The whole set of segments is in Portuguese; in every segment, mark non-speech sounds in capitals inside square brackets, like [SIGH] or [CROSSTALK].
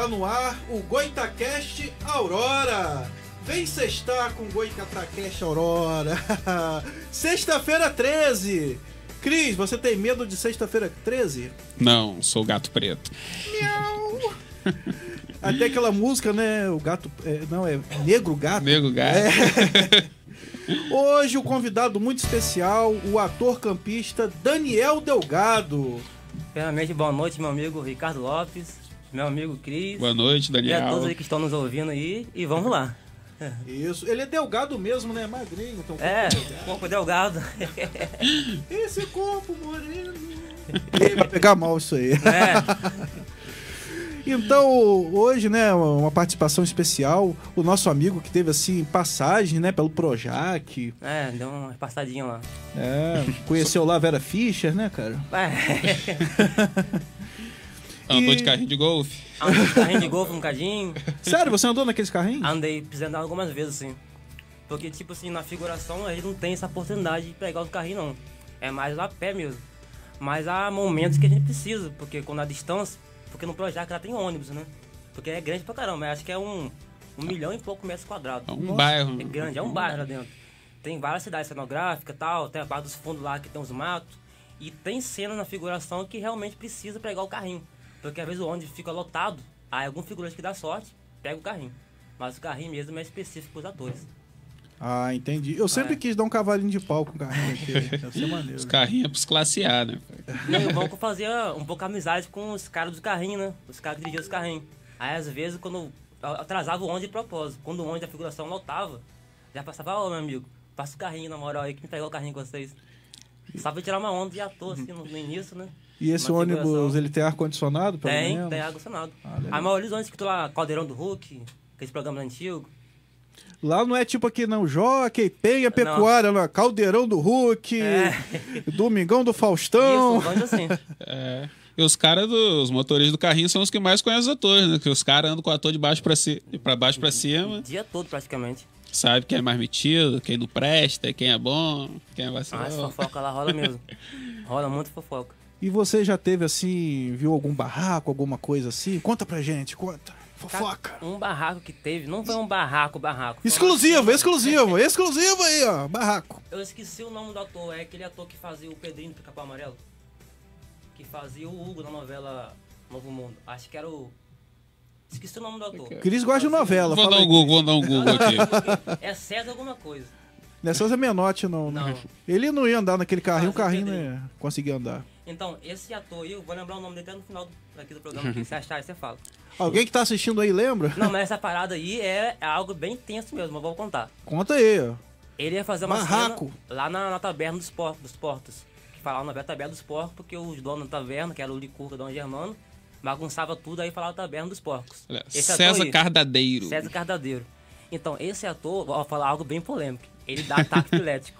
Está no ar o Goitacast Aurora. Vem sextar com o Goitacast Aurora. [LAUGHS] Sexta-feira 13. Cris, você tem medo de sexta-feira 13? Não, sou gato preto. Miau! [LAUGHS] Até aquela música, né? O gato. é, não, é Negro Gato. Nego gato. É. [LAUGHS] Hoje o convidado muito especial, o ator campista Daniel Delgado. Primeiramente, boa noite, meu amigo Ricardo Lopes, meu amigo Cris. Boa noite, E a todos Daniel. aí que estão nos ouvindo aí. E vamos lá. Isso, ele é delgado mesmo, né? Magrinho. Então, É, corpo delgado. [LAUGHS] Esse corpo moreno. Vai pegar mal isso aí. É, [LAUGHS] Então, hoje, né, uma participação especial, o nosso amigo que teve, assim, passagem, né, pelo Projac, é, deu uma passadinha lá. é, conheceu lá a Vera Fischer, né, cara? É, [LAUGHS] Andou E- de carrinho de golfe. andei de carrinho de golfe um bocadinho. [LAUGHS] Sério, você andou naqueles carrinhos? Andei pisando algumas vezes, assim. Porque, tipo assim, na figuração a gente não tem essa oportunidade de pegar os carrinhos, não. É mais a pé mesmo. Mas há momentos que a gente precisa, porque quando a distância. Porque no Projac lá tem ônibus, né? Porque é grande pra caramba, acho que é um, um milhão e pouco metros quadrados. É um bairro. É grande, é um bairro lá dentro. Tem várias cidades cenográficas e tal, tem a parte dos fundos lá que tem os matos. E tem cena na figuração que realmente precisa pegar o carrinho. Porque às vezes o ônibus fica lotado, aí algum figurante que dá sorte, pega o carrinho. Mas o carrinho mesmo é específico pros atores. Ah, entendi. Eu sempre É. quis dar um cavalinho de pau com o carrinho aqui. [LAUGHS] Deve ser maneiro. Os carrinhos é pros classe A, né? E o banco fazia um pouco amizade com os caras do carrinho, né? Os caras que dirigiam os carrinhos. Aí às vezes quando atrasava o ônibus de propósito, quando o ônibus da figuração lotava, já passava, ó meu amigo, passa o carrinho na moral aí que me pegou o carrinho com vocês. Só pra tirar uma onda de ator assim no, no início, né? E esse ônibus, ele tem ar-condicionado, pelo Tem, menos? tem ar-condicionado. Ah, a maioria dos ônibus que tu lá, Caldeirão do Hulk, aqueles programas antigos. Lá não é tipo aqui, não. Jockey, Penha, Pecuária, não. Caldeirão do Hulk, É. [LAUGHS] Domingão do Isso, Faustão. um ônibus assim. [LAUGHS] É. E os caras dos motoristas do carrinho são os que mais conhecem os atores, né? Que os caras andam com o ator de baixo pra, ci... pra baixo pra cima, O dia todo praticamente. sabe quem é mais metido, quem não presta, quem é bom, quem é Ah, essa vacilão. fofoca lá rola mesmo. [LAUGHS] Rola muito fofoca. E você já teve assim, viu algum barraco, alguma coisa assim? Conta pra gente, conta. Fofoca. Um barraco que teve, não foi um barraco, barraco. uma Exclusivo, exclusivo, [LAUGHS] exclusivo aí, ó. Barraco. Eu esqueci o nome do ator, é aquele ator que fazia o Pedrinho do Pica-Pau Amarelo. Que fazia o Hugo na novela Novo Mundo. Acho que era o. Esqueci o nome do ator. Cris gosta de novela. Vou dar um. Google, vou dar um Google aqui. É César alguma coisa. Não é César Menotti, não. né? Não. Ele não ia andar naquele carrinho, o carrinho Pedrinho. né, conseguia andar. Então, esse ator aí, eu vou lembrar o nome dele até no final do- aqui do programa, que [LAUGHS] se achar aí você fala. Alguém que tá assistindo aí lembra? Não, mas essa parada aí é, é algo bem tenso mesmo, eu vou contar. Conta aí, ó. Ele ia fazer uma Barraco. cena lá na, na taberna dos, por, dos portos. Que falava na taberna dos porcos, porque os donos da taverna, que era o Licurca Dom Germano, bagunçava tudo aí falava taberna dos porcos. Olha, César aí, Cardadeiro. César Cardadeiro. Então, esse ator, vou falar algo bem polêmico. Ele dá ataque [LAUGHS] epilético.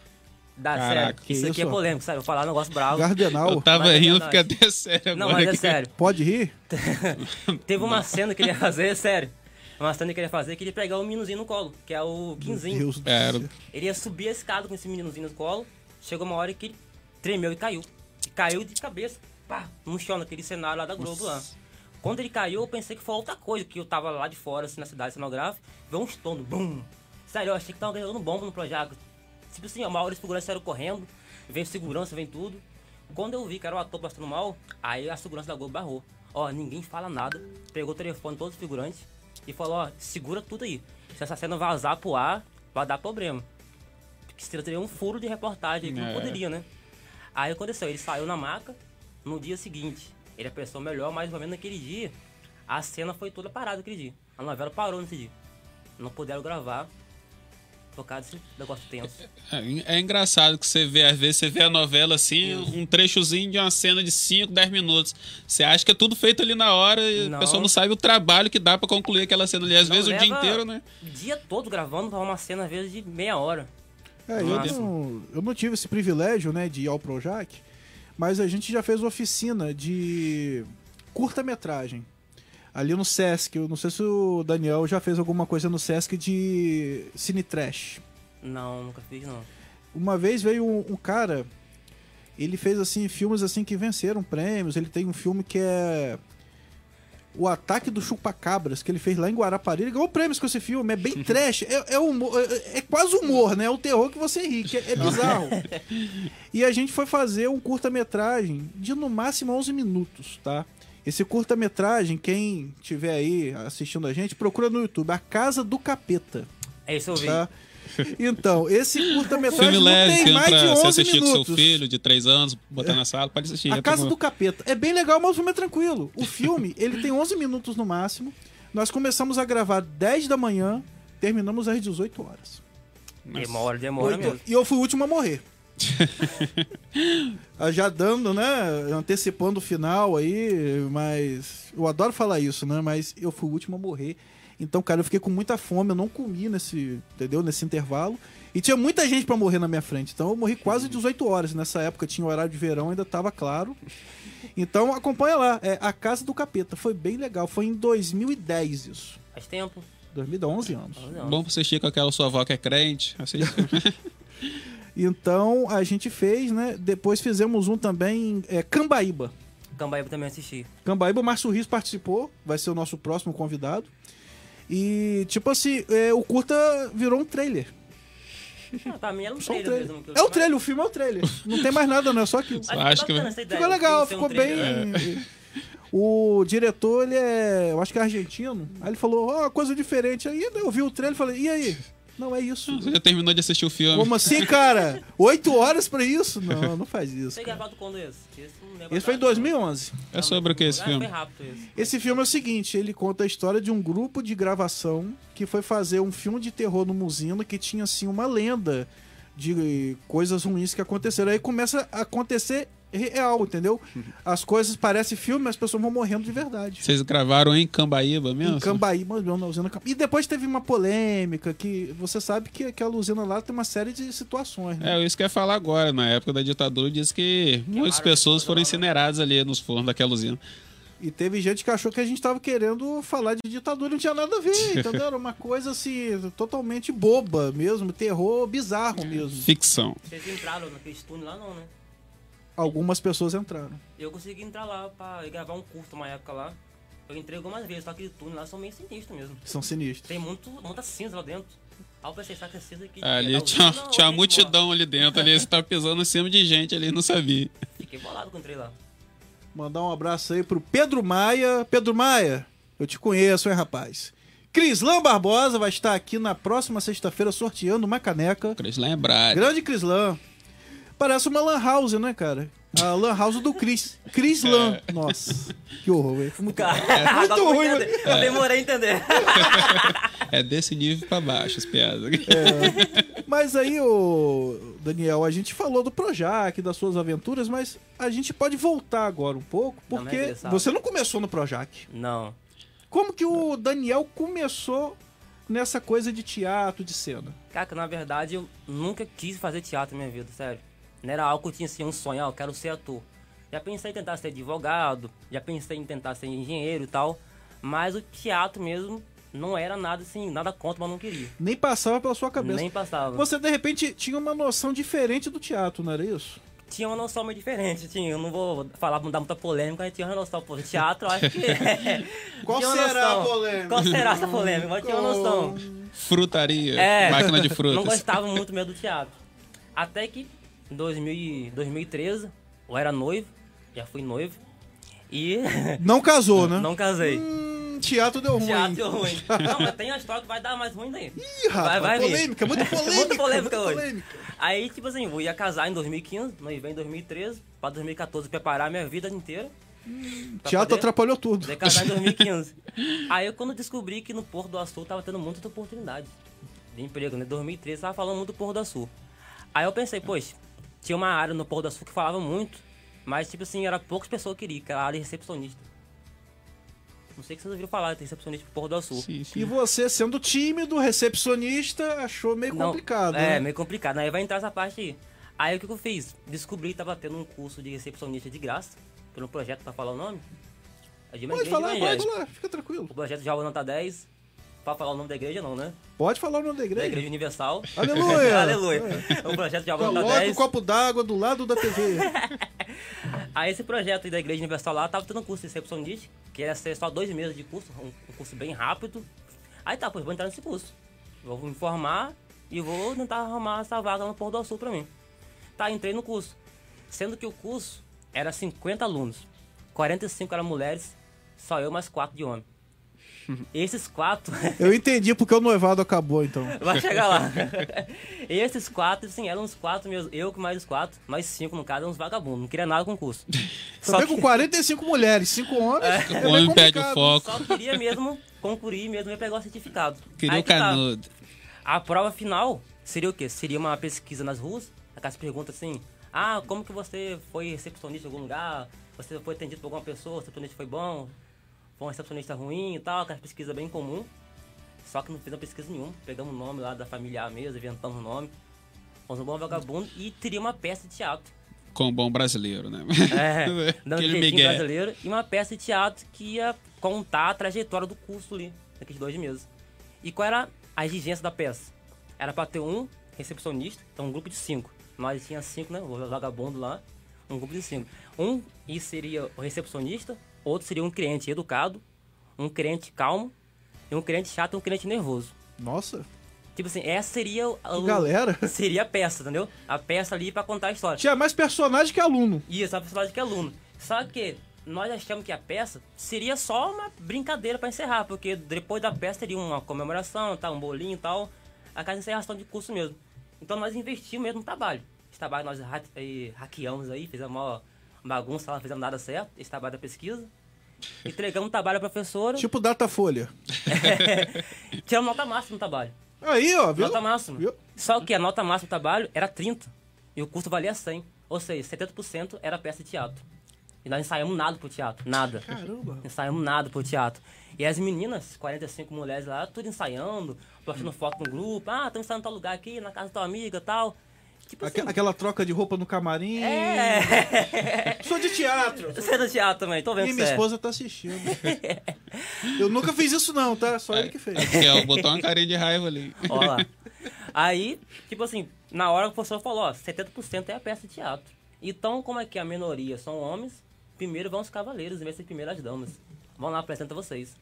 Dá, Caraca, sério. que Isso, aqui é isso? polêmico, sabe? Eu vou falar um negócio bravo. Gardenal. Eu tava Mas é rindo, fica até sério Não, agora. mas é aqui. sério. Pode rir? [LAUGHS] Teve uma cena que ele ia fazer, sério. Uma cena que ele ia fazer que ele ia pegar o meninozinho no colo, que é o Quinzinho. Deus do Era- céu. Ele ia subir a escada com esse meninozinho no colo. Chegou uma hora que ele tremeu e caiu. E caiu de cabeça, pá, no chão, naquele cenário lá da Globo lá. Quando ele caiu, eu pensei que foi outra coisa, que eu tava lá de fora, assim, na cidade cenográfica, veio um estouro, bum. Sério, eu achei que tava ganhando bomba no Projac. Tipo assim, a maioria dos figurantes saíram correndo, vem segurança, vem tudo. Quando eu vi que era o ator passando mal, aí a segurança da Globo barrou. Ó, ninguém fala nada, pegou o telefone de todos os figurantes e falou, ó, segura tudo aí. Se essa cena vazar pro ar, vai dar problema. Porque se teria um furo de reportagem aí que É. não poderia, né? Aí aconteceu, ele saiu na maca no dia seguinte. Ele apressou melhor, mas pelo menos naquele dia, a cena foi toda parada aquele dia. A novela parou nesse dia. Não puderam gravar causa desse negócio tenso. É, é engraçado que você vê, às vezes você vê a novela assim, um trechozinho de uma cena de 5, 10 minutos. Você acha que é tudo feito ali na hora e Não. a pessoa não sabe o trabalho que dá pra concluir aquela cena ali. Às Não vezes o dia inteiro, né? O dia todo gravando pra uma cena, às vezes, de meia hora. É, eu não, eu não tive esse privilégio, né, de ir ao Projac, mas a gente já fez oficina de curta-metragem. Ali no Sesc, eu não sei se o Daniel já fez alguma coisa no Sesc de cine trash. Não, nunca fiz, não. Uma vez veio um, um cara, ele fez assim filmes assim que venceram prêmios. Ele tem um filme que é o ataque do chupacabras que ele fez lá em Guarapari. Ele ganhou prêmios com esse filme. É bem [LAUGHS] trash. É, é, humor, é, é quase humor, né? É o terror que você ri, que é, é bizarro. [LAUGHS] e a gente foi fazer um curta-metragem de no máximo 11 minutos, tá? Esse curta-metragem, quem tiver aí assistindo a gente, procura no YouTube. A Casa do Capeta. É isso eu vi. Tá? Então, esse curta-metragem não leve, tem filme mais de pra 11 você assistir com minutos. seu filho de 3 anos, botar na sala, pode assistir. A Casa do Capeta. É bem legal, mas o filme é tranquilo. O filme, [LAUGHS] ele tem 11 minutos no máximo. Nós começamos a gravar 10 da manhã, terminamos às 18 horas. Demora, demora Oito- mesmo. E eu fui o último a morrer. [LAUGHS] Já dando, né? Antecipando o final aí, mas. Eu adoro falar isso, né? Mas eu fui o último a morrer. Então, cara, eu fiquei com muita fome, eu não comi nesse, entendeu? Nesse intervalo. E tinha muita gente pra morrer na minha frente. Então eu morri quase 18 horas. Nessa época tinha horário de verão, ainda tava claro. Então acompanha lá. É A Casa do Capeta. Foi bem legal. Foi em 2010 isso. Faz tempo. 2011 anos. Bom pra assistir com aquela sua avó que é crente. Assiste. [LAUGHS] Então a gente fez, né? Depois fizemos um também é, Cambaíba. Cambaíba também assisti. Cambaíba, o Márcio Rios participou, vai ser o nosso próximo convidado. E, tipo assim, é, o curta virou um trailer. Ah, pra mim era um Só um trailer trailer. mesmo. É o trailer, o filme é o trailer. Não tem mais nada, não, é só aquilo. Acho que- essa ideia, Ficou legal, ser um ficou bem. trailer. [LAUGHS] O diretor, ele é. Eu acho que é argentino. Aí ele falou, ó, coisa diferente. Aí eu vi o trailer e falei, e aí? Não, é isso. Você já terminou de assistir o filme. Como assim, cara? Oito horas pra isso? Não, [LAUGHS] não faz isso. Você cara. gravado quando esse? Esse, foi em atrás, 2011. É sobre o que esse Ah, filme? Foi rápido esse. Esse filme é o seguinte, ele conta a história de um grupo de gravação que foi fazer um filme de terror no Musino que tinha assim uma lenda de coisas ruins que aconteceram. Aí começa a acontecer real, entendeu? As coisas parecem filme, mas as pessoas vão morrendo de verdade. Vocês gravaram em Cambaíba mesmo? Em Cambaíba, na usina E depois teve uma polêmica que você sabe que aquela usina lá tem uma série de situações, né? É, isso que eu ia falar agora. Na época da ditadura, diz que muitas Queimaram pessoas foram né? incineradas ali nos fornos daquela usina. E teve gente que achou que a gente tava querendo falar de ditadura, não tinha nada a ver, [LAUGHS] entendeu? Era uma coisa assim, totalmente boba mesmo, terror bizarro mesmo. Ficção. Vocês entraram naquele túnel lá não, né? Algumas pessoas entraram. Eu consegui entrar lá pra gravar um curto uma época lá. Eu entrei algumas vezes, só que aquele túnel lá são meio sinistros mesmo. São sinistros. Tem muito, muita cinza lá dentro. Aí eu pensei, será que é cinza aqui? Ali Não, tinha, não, tinha uma multidão ali dentro. Ali você tava pisando em cima de gente ali, não sabia. Fiquei bolado quando entrei lá. Mandar um abraço aí pro Pedro Maia. Pedro Maia, eu te conheço, hein, rapaz? Crislan Barbosa vai estar aqui na próxima sexta-feira sorteando uma caneca. Pra eles lembrarem. Grande Crislan. Parece uma Lan House, né, cara? A Lan House do Cris. Crislan. Nossa, que horror, velho. Muito Cara, [LAUGHS] Muito ruim, entender. Eu demorei a entender. É desse nível pra baixo as piadas. É. Mas aí, ô Daniel, a gente falou do Projac, das suas aventuras, mas a gente pode voltar agora um pouco, uma porque regressada. você não começou no Projac. Não. Como que o Daniel começou nessa coisa de teatro, de cena? Cara, na verdade eu nunca quis fazer teatro na minha vida, sério. Não era algo que eu tinha assim, um sonho, ah, eu quero ser ator. Já pensei em tentar ser advogado, já pensei em tentar ser engenheiro e tal, mas o teatro mesmo não era nada assim, nada contra, mas não queria. Nem passava pela sua cabeça. Nem passava. Você, de repente, tinha uma noção diferente do teatro, não era isso? Tinha uma noção meio diferente, tinha. Eu não vou falar, não dar muita polêmica, mas tinha uma noção. Pô, teatro, eu acho que. [LAUGHS] [LAUGHS] Qual tinha uma será a noção. polêmica? Qual será essa polêmica? Mas tinha uma noção. Frutaria. É. Máquina de Não frutas. gostava muito mesmo do teatro. Até que em 2000, e- 2013, eu era noivo, já fui noivo, e [LAUGHS] Não casou, né? não casei. Hum, teatro deu ruim. Teatro deu ruim. Não, mas tem uma história que vai dar mais ruim daí. Ih, rapaz, Vai- vai polêmica, [LAUGHS] muito polêmica. Muito polêmica muito hoje. polêmica. Aí, tipo assim, eu ia casar em 2015, noivei em 2013, pra 2014 preparar minha vida inteira. pra Teatro atrapalhou tudo. poder casar em [LAUGHS] 2015. Aí eu quando descobri que no Porto do Açul tava tendo muita oportunidade de emprego, né? 2013 tava falando muito do Porto do Açul. Aí eu pensei, poxa, tinha uma área no Porto do Açul que falava muito, mas tipo assim, era poucas pessoas que queriam, que era a área de recepcionista. Não sei se vocês ouviram falar de recepcionista pro Porto do Açul. Sim, sim. E você, sendo tímido, recepcionista, achou meio Não, complicado, É, né? meio complicado. Aí vai entrar essa parte aí. Aí o que que eu fiz? Descobri que tava tendo um curso de recepcionista de graça, pelo projeto, pra falar o nome. É de Pode falar, pode falar, fica tranquilo. O projeto já nota 10. Pra falar o nome da igreja, não, né? Pode falar o nome da Da igreja. Igreja Universal. Aleluia! [LAUGHS] Aleluia. O projeto já nota Coloca o 10. copo d'água do lado da TV. [LAUGHS] Aí esse projeto aí da Igreja Universal lá tava tendo um curso de recepcionista que ia ser só dois meses de curso, um, um curso bem rápido. Aí tá, pois vou entrar nesse curso. Vou me informar e vou tentar arrumar essa vaga no Porto do Sul pra mim. Tá, entrei no curso. Sendo que o curso era 50 alunos. 45 eram mulheres, só eu mais quatro de homem. Esses quatro. [LAUGHS] Eu entendi porque o noivado acabou, então. Vai chegar lá. [LAUGHS] Esses quatro, sim, eram uns quatro meus. Eu com mais os quatro, mais cinco no caso, uns vagabundos. Não queria nada com o curso. Também com 45 mulheres, 5 homens. É, o homem perde o foco. Só queria mesmo concluir mesmo e pegar o certificado. Queria Aí o que tá. canudo. A prova final seria o quê? Seria uma pesquisa nas ruas, aquelas perguntas assim, ah, como que você foi recepcionista em algum lugar? Você foi atendido por alguma pessoa, o recepcionista foi bom, foi um recepcionista ruim e tal, aquela pesquisa bem comum. Só que não fizemos pesquisa nenhuma, pegamos o nome lá da familiar mesmo, inventamos o nome, fomos um bom vagabundo e teria uma peça de teatro. Com o bom brasileiro, né? É, [LAUGHS] dando migué. brasileiro e uma peça de teatro que ia contar a trajetória do curso ali, naqueles dois meses. E qual era a exigência da peça? Era pra ter um recepcionista, então um grupo de cinco. Nós tinha cinco, né? O vagabundo lá, um grupo de cinco. Um e seria o recepcionista, outro seria um cliente educado, um cliente calmo, e um cliente chato e um cliente nervoso. Nossa, Tipo assim, essa seria o, que galera. [LAUGHS] seria a peça, entendeu? A peça ali pra contar a história. Tinha mais personagem que aluno. Isso, a personagem que é aluno. Só que nós achamos que a peça seria só uma brincadeira pra encerrar, porque depois da peça teria uma comemoração, tá, um bolinho e tal, a casa de encerração de curso mesmo. Então nós investimos mesmo no trabalho. Esse trabalho nós ha hackeamos aí, fizemos uma bagunça, não fizemos nada certo, esse trabalho da pesquisa. Entregamos o trabalho à professora, Tipo Datafolha. [LAUGHS] tiramos nota máxima no trabalho. Aí, ó, viu? Nota máxima. Viu? Só que a nota máxima do trabalho era 30. E o curso valia 100. Ou seja, 70% era peça de teatro. E nós ensaiamos nada pro teatro. Nada. Caramba. Ensaiamos nada pro teatro. E as meninas, 45 mulheres lá, tudo ensaiando, postando foto no grupo. Ah, estamos ensaiando em tal lugar aqui, na casa da tua amiga e tal. Tipo Aque- assim. Aquela troca de roupa no camarim. É. [LAUGHS] Sou de teatro. [LAUGHS] Você é do teatro também, tô vendo E minha é. esposa tá assistindo. Eu nunca fiz isso não, tá? Só ele que fez. Aqui, ó, botou uma carinha de raiva ali. Ó lá. [LAUGHS] Aí, tipo assim, na hora que o professor falou, ó, 70% é a peça de teatro. Então, como é que a minoria são homens, primeiro vão os cavaleiros, em vez de primeiro as damas. Vão lá, apresenta vocês.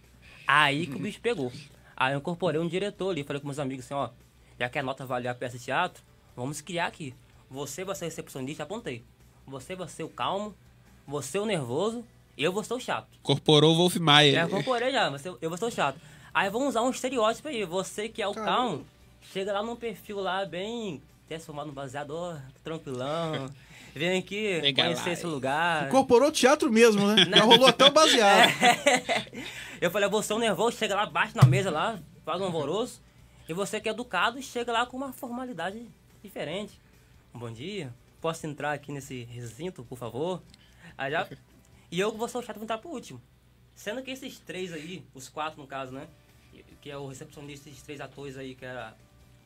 Aí que o bicho pegou. Aí eu incorporei um diretor ali, falei com meus amigos assim, ó, já que a nota vale a peça de teatro, vamos criar aqui. Você vai ser recepcionista, apontei. Você vai ser o calmo, você o nervoso, eu vou ser o chato. Incorporou o Wolf Maia. Já incorporei já, você, eu vou ser o chato. Aí vamos usar um estereótipo aí. Você que é o Caramba. calmo, chega lá num perfil lá bem transformado no baseador, tranquilão. [LAUGHS] Vem aqui Pega conhecer lá. esse lugar. Incorporou o teatro mesmo, né? [LAUGHS] Já rolou até o baseado. [LAUGHS] Eu falei, você é um nervoso, chega lá, bate na mesa lá, faz um alvoroço. E você que é educado, chega lá com uma formalidade diferente. Um bom dia, posso entrar aqui nesse recinto, por favor? Aí já... [LAUGHS] E eu vou ser o chato, vou entrar pro último. Sendo que esses três aí, os quatro no caso, né? Que é o recepcionista, esses três atores aí, que eram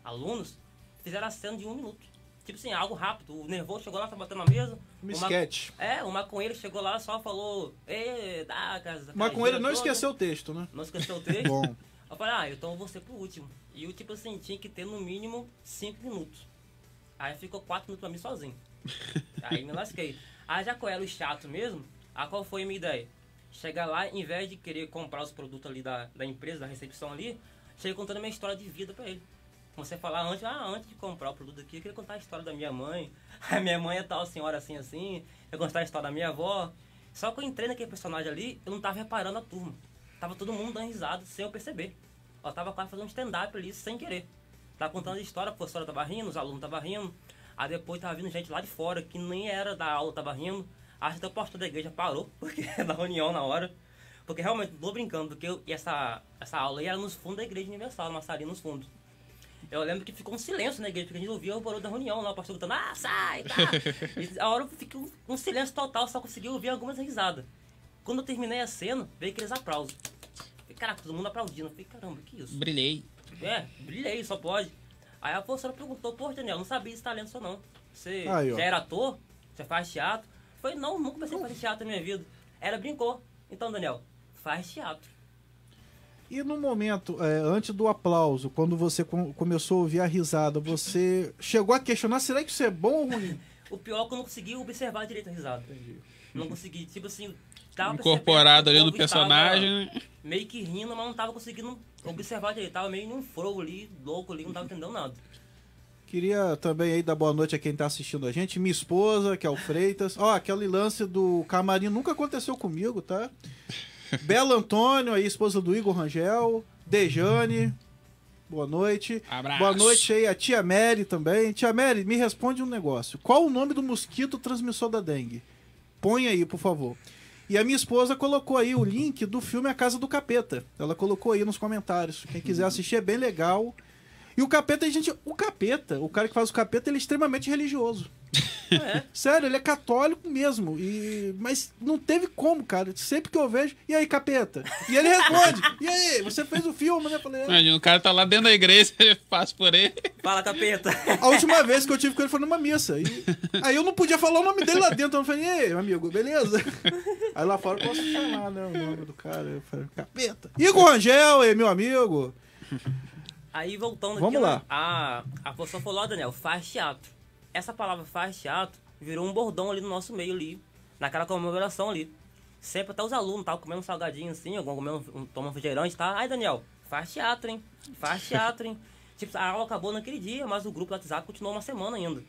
alunos, fizeram a cena de um minuto. Tipo assim, algo rápido. O nervoso chegou lá, tá batendo na mesa. Um o ma-. É, o maconheiro chegou lá, só falou... Ei, dá, casa. Com ele não esqueceu o texto, né? Não esqueceu o texto? [LAUGHS] Bom. Eu falei, ah, então eu vou ser pro último. E eu, tipo assim, tinha que ter no mínimo 5 minutos. Aí ficou 4 minutos pra mim sozinho. Aí me lasquei. Aí já qual era o chato mesmo, a qual foi a minha ideia? Chegar lá, em vez de querer comprar os produtos ali da, da empresa, da recepção ali, cheguei contando a minha história de vida pra ele. A falar antes, ah, antes de comprar o produto aqui, eu queria contar a história da minha mãe. [LAUGHS] A minha mãe é tal senhora assim, assim. Eu contar a história da minha avó. Só que eu entrei naquele personagem ali, eu não tava reparando a turma. Tava todo mundo dando risada sem eu perceber. Eu tava quase fazendo stand-up ali sem querer. Tava contando a história, a professora tava rindo, os alunos tava rindo. Aí depois tava vindo gente lá de fora que nem era da aula, tava rindo. Acho que o pastor da igreja parou, [LAUGHS] porque na reunião na hora. Porque realmente, tô brincando, porque eu- essa, essa aula aí era nos fundos da igreja universal, numa salinha nos fundos. Eu lembro que ficou um silêncio na igreja, porque a gente ouvia o barulho da reunião lá, o pastor gritando, ah, sai, tá. [LAUGHS] E a hora ficou um, um silêncio total, só consegui ouvir algumas risadas. Quando eu terminei a cena, veio aqueles aplausos. Falei, Caraca, todo mundo aplaudindo. Eu falei, caramba, que isso? Brilhei. É, brilhei, só pode. Aí a professora perguntou, pô, Daniel, não sabia esse talento seu não. Você Aí, já era ator? Você faz teatro? Falei, não, nunca comecei a fazer teatro na minha vida. Ela brincou. Então, Daniel, faz teatro. E no momento, é, antes do aplauso, quando você com- começou a ouvir a risada, você chegou a questionar, será que isso é bom ou ruim? [LAUGHS] O pior é que eu não consegui observar direito a risada. Não consegui, tipo assim, tava Incorporado ali no personagem. né? Meio que rindo, mas não tava conseguindo observar direito. Tava meio num flow ali, louco ali, não tava entendendo nada. Queria também aí dar boa noite a quem tá assistindo a gente. Minha esposa, que é o Freitas. Ó, aquele lance do camarim nunca aconteceu comigo, tá? [LAUGHS] Bela Antônio, aí, esposa do Igor Rangel. Dejane, boa noite. Abraço. Boa noite aí a tia Mary também. Tia Mary, me responde um negócio. Qual o nome do mosquito transmissor da dengue? Põe aí, por favor. E a minha esposa colocou aí o link do filme A Casa do Capeta. Ela colocou aí nos comentários. Quem quiser assistir é bem legal. E o capeta, gente, o capeta, o cara que faz o capeta, ele é extremamente religioso. É. [LAUGHS] Sério, ele é católico mesmo. E... Mas não teve como, cara. Sempre que eu vejo, e aí, capeta? E ele responde: E aí, você fez o filme, né? Eu falei, é. Imagina, o cara tá lá dentro da igreja, [LAUGHS] passa por ele. Fala, capeta. A última vez que eu tive com ele foi numa missa. E... Aí eu não podia falar o nome dele lá dentro. Eu falei, e aí, amigo, beleza? Aí lá fora eu posso falar, né? O nome do cara. Eu falei, capeta. Igor Rangel, meu amigo. Aí voltando Vamos aqui, lá. né, a, a pessoa falou, ó, Daniel, faz teatro. Essa palavra faz teatro virou um bordão ali no nosso meio ali, naquela comemoração ali. Sempre até os alunos estavam comendo um salgadinho assim, algum comendo um, tomando refrigerante, tá? Ai, Daniel, faz teatro, hein? Faz [LAUGHS] teatro, hein? tipo, a aula acabou naquele dia, mas o grupo do WhatsApp continuou uma semana ainda.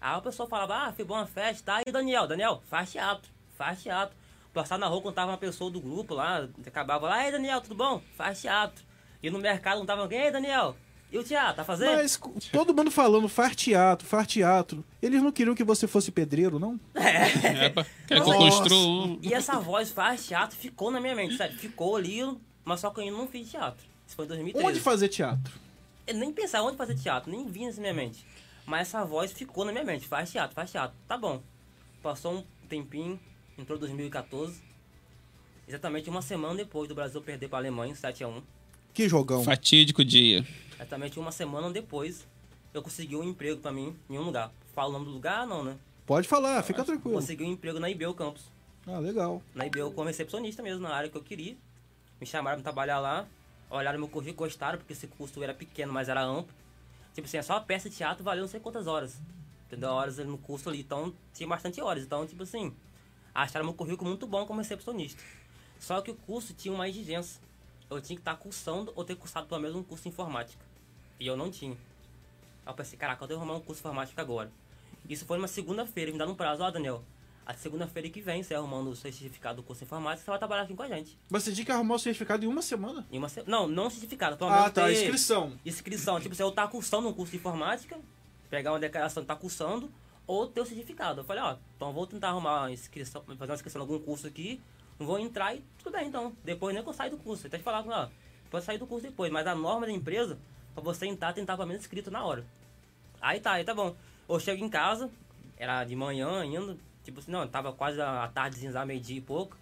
Aí a pessoa falava, ah, foi boa festa, tá? E Daniel, Daniel, faz teatro, faz teatro. Passar na rua quando tava uma pessoa do grupo lá, acabava lá, ei Daniel, tudo bom? Faz teatro. E no mercado não tava alguém, ei Daniel, e o teatro, tá fazendo? Mas todo mundo falando far teatro, far teatro. Eles não queriam que você fosse pedreiro, não? É, pra- quer que eu Nossa. construa. E essa voz faz teatro ficou na minha mente, sério. Ficou ali, mas só que eu ainda não fiz teatro. Isso foi em 2013. Onde fazer teatro? Eu nem pensava onde fazer teatro, nem vinha na minha mente. Mas essa voz ficou na minha mente. Faz teatro, faz teatro. Tá bom. Passou um tempinho, entrou 2014. Exatamente uma semana depois do Brasil perder para a Alemanha, 7x1. Que jogão. Fatídico dia. Exatamente uma semana depois, eu consegui um emprego para mim em um lugar. Fala o nome do lugar? Não, né? Pode falar, fica tranquilo. Consegui um emprego na IBEU Campus. Ah, legal. Na IBEU como recepcionista mesmo, na área que eu queria. Me chamaram pra trabalhar lá. Olharam meu currículo, gostaram, porque esse curso era pequeno, mas era amplo. Tipo assim, é só a peça de teatro valeu não sei quantas horas. Entendeu? Horas no curso ali. Então, tinha bastante horas. Então, tipo assim, acharam meu currículo muito bom como recepcionista. Só que o curso tinha uma exigência. Eu tinha que estar cursando ou ter cursado pelo menos um curso de informática. E eu não tinha. Aí eu pensei, caraca, eu tenho que arrumar um curso de informática agora. Isso foi numa segunda-feira, me dando um prazo, ó, Daniel. A segunda-feira que vem, você arrumando o seu certificado do curso de informática, você vai trabalhar aqui com a gente. Mas você tinha que arrumar o certificado em uma semana. Em uma se... Não, não certificado, pelo Ah, tá. Inscrição. inscrição. Tipo, eu tá cursando um curso de informática, pegar uma declaração de tá cursando, ou ter o certificado. Eu falei, ó, então eu vou tentar arrumar uma inscrição, fazer uma inscrição em algum curso aqui, não vou entrar e tudo bem, então. Depois nem que eu saio do curso. Até te falar, ó, pode sair do curso depois, mas a norma da empresa, pra você entrar, estar pelo menos inscrito na hora. Aí tá, aí tá bom. Eu chego em casa, era de manhã ainda, tipo assim, não, tava quase a tardezinha, já meio-dia e pouco.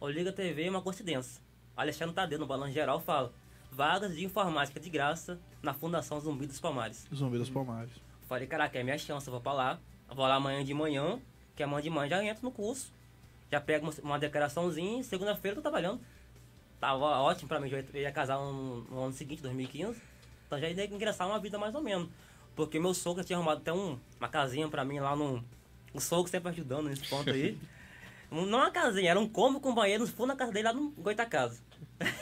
Eu ligo a TV, uma coincidência. Alexandre Tadeu, no Balanço Geral, fala: Vagas de informática de graça na Fundação Zumbi dos Palmares. Zumbi dos Palmares. Falei, caraca, é minha chance, eu vou pra lá. Eu vou lá amanhã de manhã, que amanhã de manhã já entro no curso. Já pego uma, uma declaraçãozinha e segunda-feira eu tô trabalhando. Tava ótimo pra mim, eu ia- eu ia casar no, no ano seguinte, 2015. Então já ia ingressar uma vida mais ou menos. Porque meu sogro tinha arrumado até um, uma casinha pra mim lá no. O sogro sempre ajudando nesse ponto aí. [LAUGHS] Não uma casinha, era um cômodo com banheiro no fundo da casa dele lá no Goitacasa.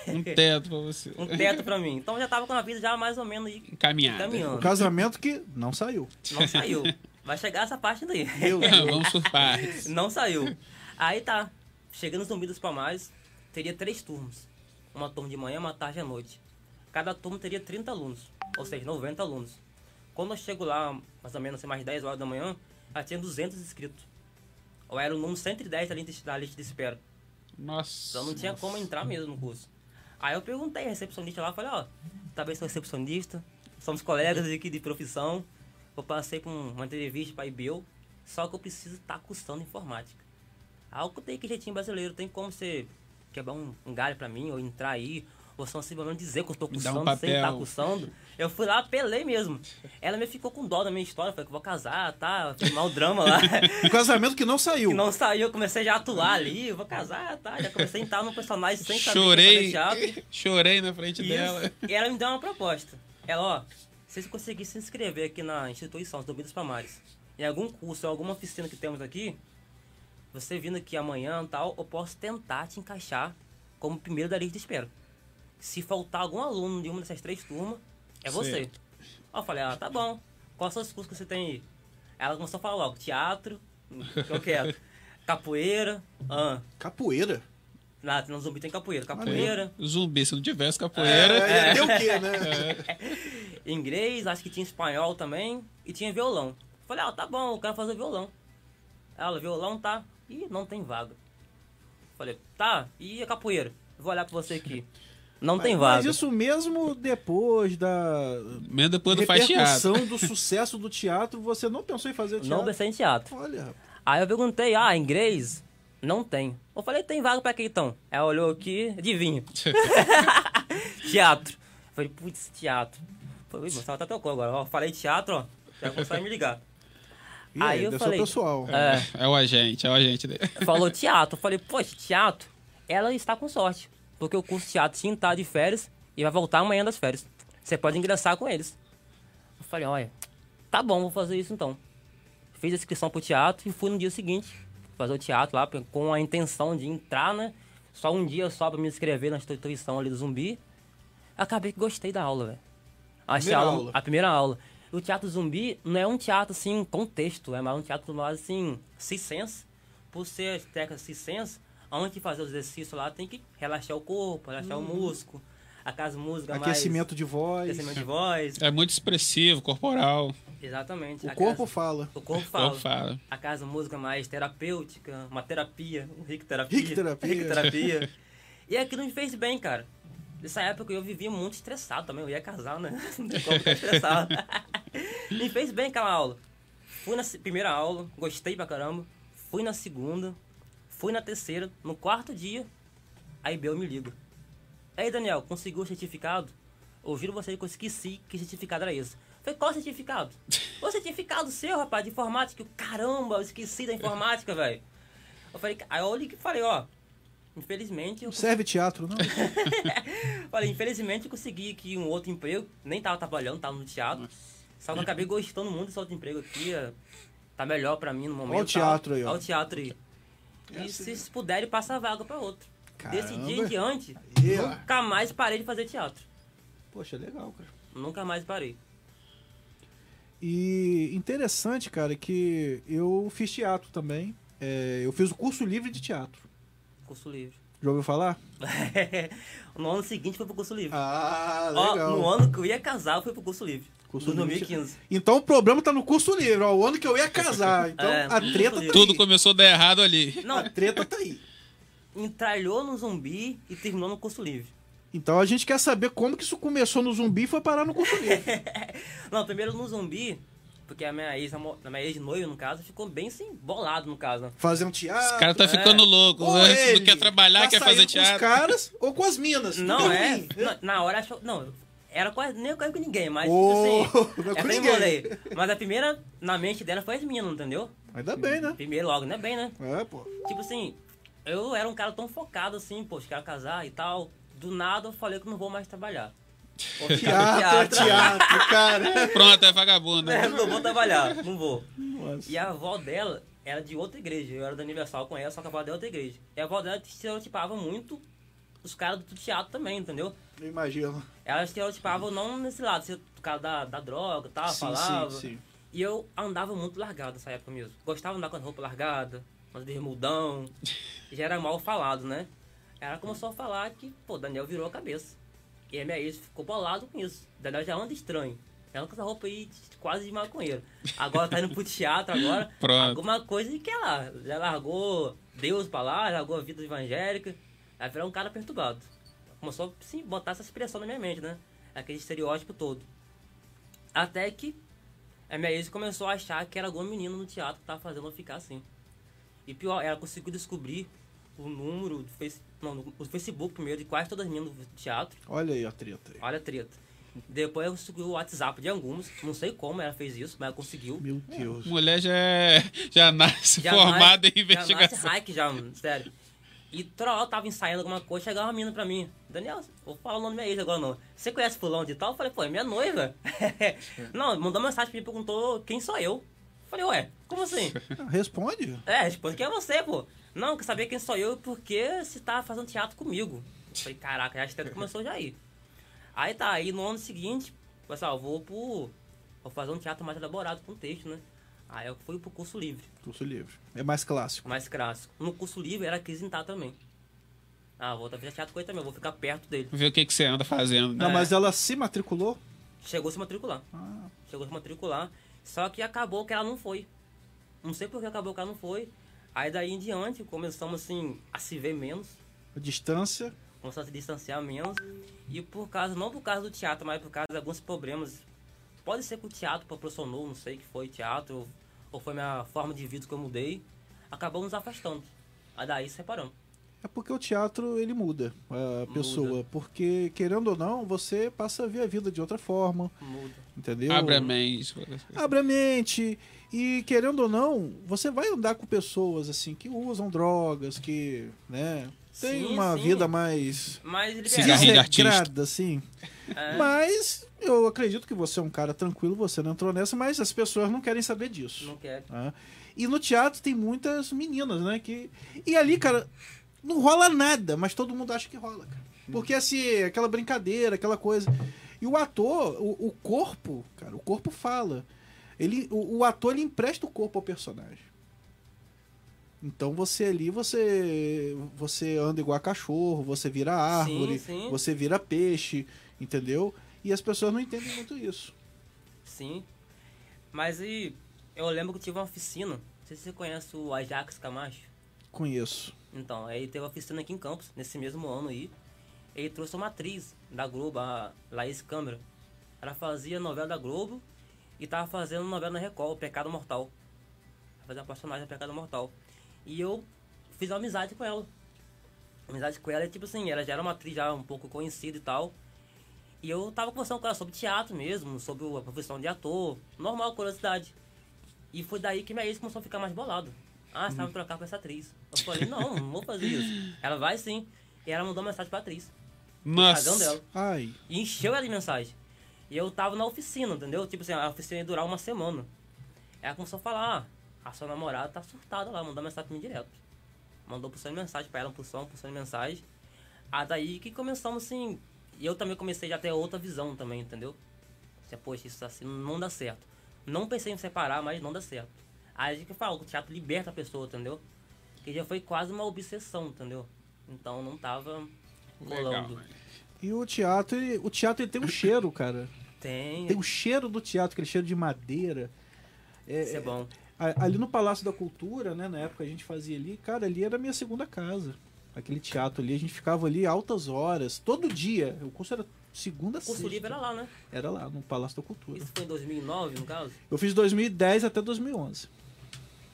Um [LAUGHS] teto pra você. um teto pra mim. Então eu já tava com a vida já mais ou menos aí Encaminhado. O caminhando. casamento que não saiu. Não saiu. [LAUGHS] Vai chegar essa parte daí. Meu Deus. Vamos partes. Não saiu. Aí tá. Chegando no Zumbi dos Palmares, teria três turmas. Uma turma de manhã, uma tarde e à noite. Cada turma teria 30 alunos. Ou seja, 90 alunos. Quando eu chego lá, mais ou menos assim, mais 10 horas da manhã, já tinha 200 inscritos. Eu era o número 110 da lista, da lista de espera. Nossa. Então não tinha como entrar mesmo no curso. Aí eu perguntei a recepcionista lá, falei, ó, talvez sou recepcionista, somos colegas aqui de profissão, eu passei por um- uma entrevista para a IBEU, só que eu preciso estar cursando informática. Aí eu contei que jeitinho brasileiro, tem como você quebrar um, um galho para mim, ou entrar aí, ou só simplesmente dizer que eu Me dá um cursando sem estar papel. cursando. Eu fui lá, apelei mesmo. Ela me ficou com dó da minha história, falei que eu vou casar, tá, filmar o drama lá. [LAUGHS] Um casamento que não saiu. [LAUGHS] que não saiu, eu comecei já a atuar ali, vou casar, tá? Já comecei a entrar no personagem sem saber Chorei. fazer teatro. [LAUGHS] Chorei na frente dela. Isso. E ela me deu uma proposta. Ela, ó, se você conseguir se inscrever aqui na instituição Zumbi dos Palmares, em algum curso, em alguma oficina que temos aqui, você vindo aqui amanhã e tal, eu posso tentar te encaixar como primeiro da lista de espera. Se faltar algum aluno de uma dessas três turmas, é você. Aí eu falei, ah, tá bom. Quais são os cursos que você tem aí? Ela começou a falar logo, teatro, que eu quero, [LAUGHS] capoeira, ah, Capoeira. lá no Zumbi tem capoeira, capoeira, Zumbi, se não tivesse capoeira. É, é. o quê, né? [LAUGHS] [LAUGHS] inglês, acho que tinha espanhol também, e tinha violão. Falei, ah, tá bom, eu quero fazer violão. Ela, violão tá, ih, não tem vaga. Falei, tá, e a capoeira? Vou olhar pra você aqui. Não tem Mas vaga. isso mesmo depois da Mesmo depois do faz teatro. do sucesso do teatro, você não pensou em fazer teatro? Não pensei em teatro. Olha. Aí eu perguntei, ah, inglês? Não tem. Eu falei, tem vaga pra quem então? Ela olhou aqui, adivinha. [LAUGHS] teatro. Eu falei, putz, teatro. Eu Falei, você tá tocou agora. Ó, falei teatro, ó. Já começou a me ligar. E Aí aí, eu eu falei- pessoal. É, É o agente, é o agente dele. falou teatro. Eu falei, poxa, teatro, ela está com sorte. Porque o curso de teatro tinha tá de férias e vai voltar amanhã das férias. Você pode ingressar com eles. Eu falei, olha, tá bom, vou fazer isso então. Fiz a inscrição pro teatro e fui no dia seguinte fazer o teatro lá com a intenção de entrar, né? Só um dia só pra me inscrever na instituição ali do Zumbi. Acabei que gostei da aula, velho. Achei a, aula. a primeira aula. O teatro zumbi não é um teatro assim com texto, é mais um teatro mais assim, circense. Por ser técnica circense, antes de fazer os exercícios lá, tem que relaxar o corpo, relaxar o músculo. Aquelas músicas Uhum. Aquecimento de mais... voz. Aquecimento de voz. É muito expressivo, corporal. Exatamente. O Aquelas- corpo fala. O corpo O fala. corpo fala. Aquelas músicas mais terapêutica, uma terapia, um rico terapia. Rick terapia. Rick terapia. e aquilo me fez bem, cara. Nessa época eu vivia muito estressado também, eu ia casar, né? Não tem como ficar estressado. [LAUGHS] me fez bem aquela aula. Fui na primeira aula, gostei pra caramba. Fui na segunda, fui na terceira, no quarto dia, a IBEL me liga. Ei, Daniel, conseguiu o certificado? Ouviram você que eu esqueci que certificado era esse. Falei, qual certificado? [LAUGHS] o certificado seu, rapaz, de informática. Eu, Caramba, eu esqueci da informática, velho. Eu falei, aí eu olhei e falei, ó, infelizmente eu Serve teatro, não? [LAUGHS] Falei, infelizmente eu consegui aqui um outro emprego, nem tava trabalhando, tava no teatro. Só que eu acabei gostando muito desse outro emprego aqui, tá melhor pra mim no momento. Olha o teatro aí, ó. Olha o teatro aí. E Essa se vocês puderem, passa a vaga pra outro. Desse Caramba. dia em diante, ó. nunca mais parei de fazer teatro. Poxa, legal, cara. Nunca mais parei. E interessante, cara, que eu fiz teatro também. É, eu fiz o curso livre de teatro. Curso livre. Já ouviu falar? [LAUGHS] no ano seguinte foi pro curso livre. Ah, Ó, legal. no ano que eu ia casar, eu fui pro curso livre. Curso no livre. 2015. Então o problema tá no curso livre, ó. O ano que eu ia casar. [LAUGHS] Então É, a treta tá. Tudo aí. começou a dar errado ali. Não, A treta tá aí. entralhou no zumbi e terminou no curso livre. Então a gente quer saber como que isso começou no zumbi e foi parar no curso livre. [LAUGHS] Não, primeiro no zumbi, porque a minha ex, a minha ex-noiva, no caso, ficou bem assim, bolado no caso. né? Fazendo teatro. O cara tá É. ficando louco. Ou né? ele Não quer trabalhar, tá quer fazer com teatro. os caras ou com as minas. Não, é. bem. Na, na hora achou. Não, era quase nem com ninguém, mas tipo assim. [LAUGHS] não é bem. Mas a primeira na mente dela foi as minas, entendeu? Ainda bem, né? Primeiro logo, né? Bem, né? É, pô. Tipo assim, eu era um cara tão focado assim, pô, quero casar e tal. Do nada eu falei que não vou mais trabalhar. Vou [LAUGHS] Teatro, é teatro, cara. [LAUGHS] Pronto, é vagabundo. É, não vou trabalhar, não vou. Nossa. E a avó dela era de outra igreja. Eu era do aniversário com ela, só que a avó dela é outra igreja. E a avó dela estereotipava muito os caras do teatro também, entendeu? Eu imagino. Ela estereotipava não nesse lado, ser o cara da, da droga e tal, sim, falava. sim, sim. E eu andava muito largado nessa época mesmo. Gostava de andar com a roupa largada, mas de remudão. [LAUGHS] Já era mal falado, né? Ela começou a falar que, pô, Daniel virou a cabeça. E a minha ex ficou bolado com isso. Daniel já anda estranho. Ela com essa roupa aí quase de maconheiro. Agora tá indo pro [LAUGHS] teatro agora. Pronto. Alguma coisa que ela já largou Deus pra lá, largou a vida evangélica. Aí virou um cara perturbado. Começou a sim, botar essa expressão na minha mente, né? Aquele estereótipo todo. Até que a minha ex começou a achar que era algum menino no teatro que tava fazendo eu ficar assim. E pior, ela conseguiu descobrir o número do face, não, o Facebook primeiro de quase todas as meninas do teatro. Olha aí a treta aí. Olha a treta. Depois eu consegui o WhatsApp de algumas. Não sei como ela fez isso, mas ela conseguiu. Meu Deus. Mulher já, é, já nasce Já formada nasce- em investigação. Já nasce hack já, mano, sério. E toda hora eu tava ensaiando alguma coisa, chegava uma menina pra mim. Daniel, vou falar o nome da minha ex agora não. Você conhece fulano de tal? Eu falei, pô, é minha noiva. [LAUGHS] não, mandou mensagem pra mim, perguntou quem sou eu. Falei, ué, como assim? [LAUGHS] Responde. É, responde que é você, pô. Não, quer saber quem sou eu e por que você tá fazendo teatro comigo. Falei, caraca, já a história começou já aí. Aí tá, aí no ano seguinte, pessoal, vou pro. Vou fazer um teatro mais elaborado com texto, né? Aí eu fui pro curso livre, Curso livre. É mais clássico. mais clássico. No curso livre era Quisintar também. Ah, vou fazer teatro com ele também, vou ficar perto dele. Ver o que, que você anda fazendo. né? Não, É. mas ela se matriculou? Chegou a se matricular. Ah, Chegou a se matricular. Só que acabou que ela não foi. Não sei por que acabou que ela não foi. Aí daí em diante começamos assim a se ver menos. a distância. começou a se distanciar menos. E por causa, não por causa do teatro, mas por causa de alguns problemas. Pode ser que o teatro proporcionou, não sei que foi teatro, ou foi minha forma de vida que eu mudei. Acabou nos afastando. Aí daí separamos. É porque o teatro ele muda a pessoa. Porque, querendo ou não, você passa a ver a vida de outra forma. Muda. Entendeu? Abre a mente. Abre a mente. E querendo ou não, você vai andar com pessoas assim que usam drogas, que, né, tem Sim, uma sim. vida mais de regrada, assim. É, Mas eu acredito que você é um cara tranquilo, você não entrou nessa, mas as pessoas não querem saber disso. não quer. né? E no teatro tem muitas meninas, né? Que... E ali, cara, não rola nada, mas todo mundo acha que rola, cara. Porque assim, aquela brincadeira, aquela coisa. E o ator, o, o corpo, cara, o corpo fala. Ele, o, o ator ele empresta o corpo ao personagem. Então você ali, você você anda igual a cachorro, você vira árvore, Sim, sim. você vira peixe, entendeu? E as pessoas não entendem muito isso. Sim. Mas e eu lembro que tive uma oficina. Não sei se você conhece o Ajax Camacho. Conheço. Então, aí teve uma oficina aqui em Campos, nesse mesmo ano aí. Ele trouxe uma atriz da Globo, a Laís Câmara. Ela fazia novela da Globo e tava fazendo novela na Record, Pecado Mortal. Fazia a personagem do Pecado Mortal. E eu fiz uma amizade com ela. Amizade com ela é tipo assim, ela já era uma atriz já um pouco conhecida e tal. E eu tava conversando com ela sobre teatro mesmo, sobre a profissão de ator, normal, curiosidade. E foi daí que minha ex começou a ficar mais bolado. Ah, você vai me trocar com essa atriz. Eu falei, não, não vou fazer isso. Ela vai sim. E ela mandou mensagem pra atriz. Nossa. dela. Ai, E encheu ela de mensagem. E eu tava na oficina, entendeu? Tipo assim, a oficina ia durar uma semana. Ela começou a falar, ah, a sua namorada tá surtada lá, mandou mensagem pra mim direto. Mandou por de mensagem pra ela, som, por de mensagem. Aí daí que começamos assim. E eu também comecei já a ter outra visão também, entendeu? Assim, poxa, isso assim não dá certo. Não pensei em separar, mas não dá certo. Aí a gente fala, o teatro liberta a pessoa, entendeu? Que já foi quase uma obsessão, entendeu? Então não tava Legal. rolando. E o teatro, ele- o teatro ele tem um cheiro, cara. [LAUGHS] Tem, Tem o cheiro do teatro, aquele cheiro de madeira. É, isso é bom. a- ali no Palácio da Cultura, né, na época a gente fazia ali, cara, ali era a minha segunda casa. Aquele teatro ali, a gente ficava ali altas horas, todo dia. O curso era segunda a O curso sexta. livre era lá, né? Era lá, no Palácio da Cultura. Isso foi em 2009, no caso? Eu fiz 2010 até 2011.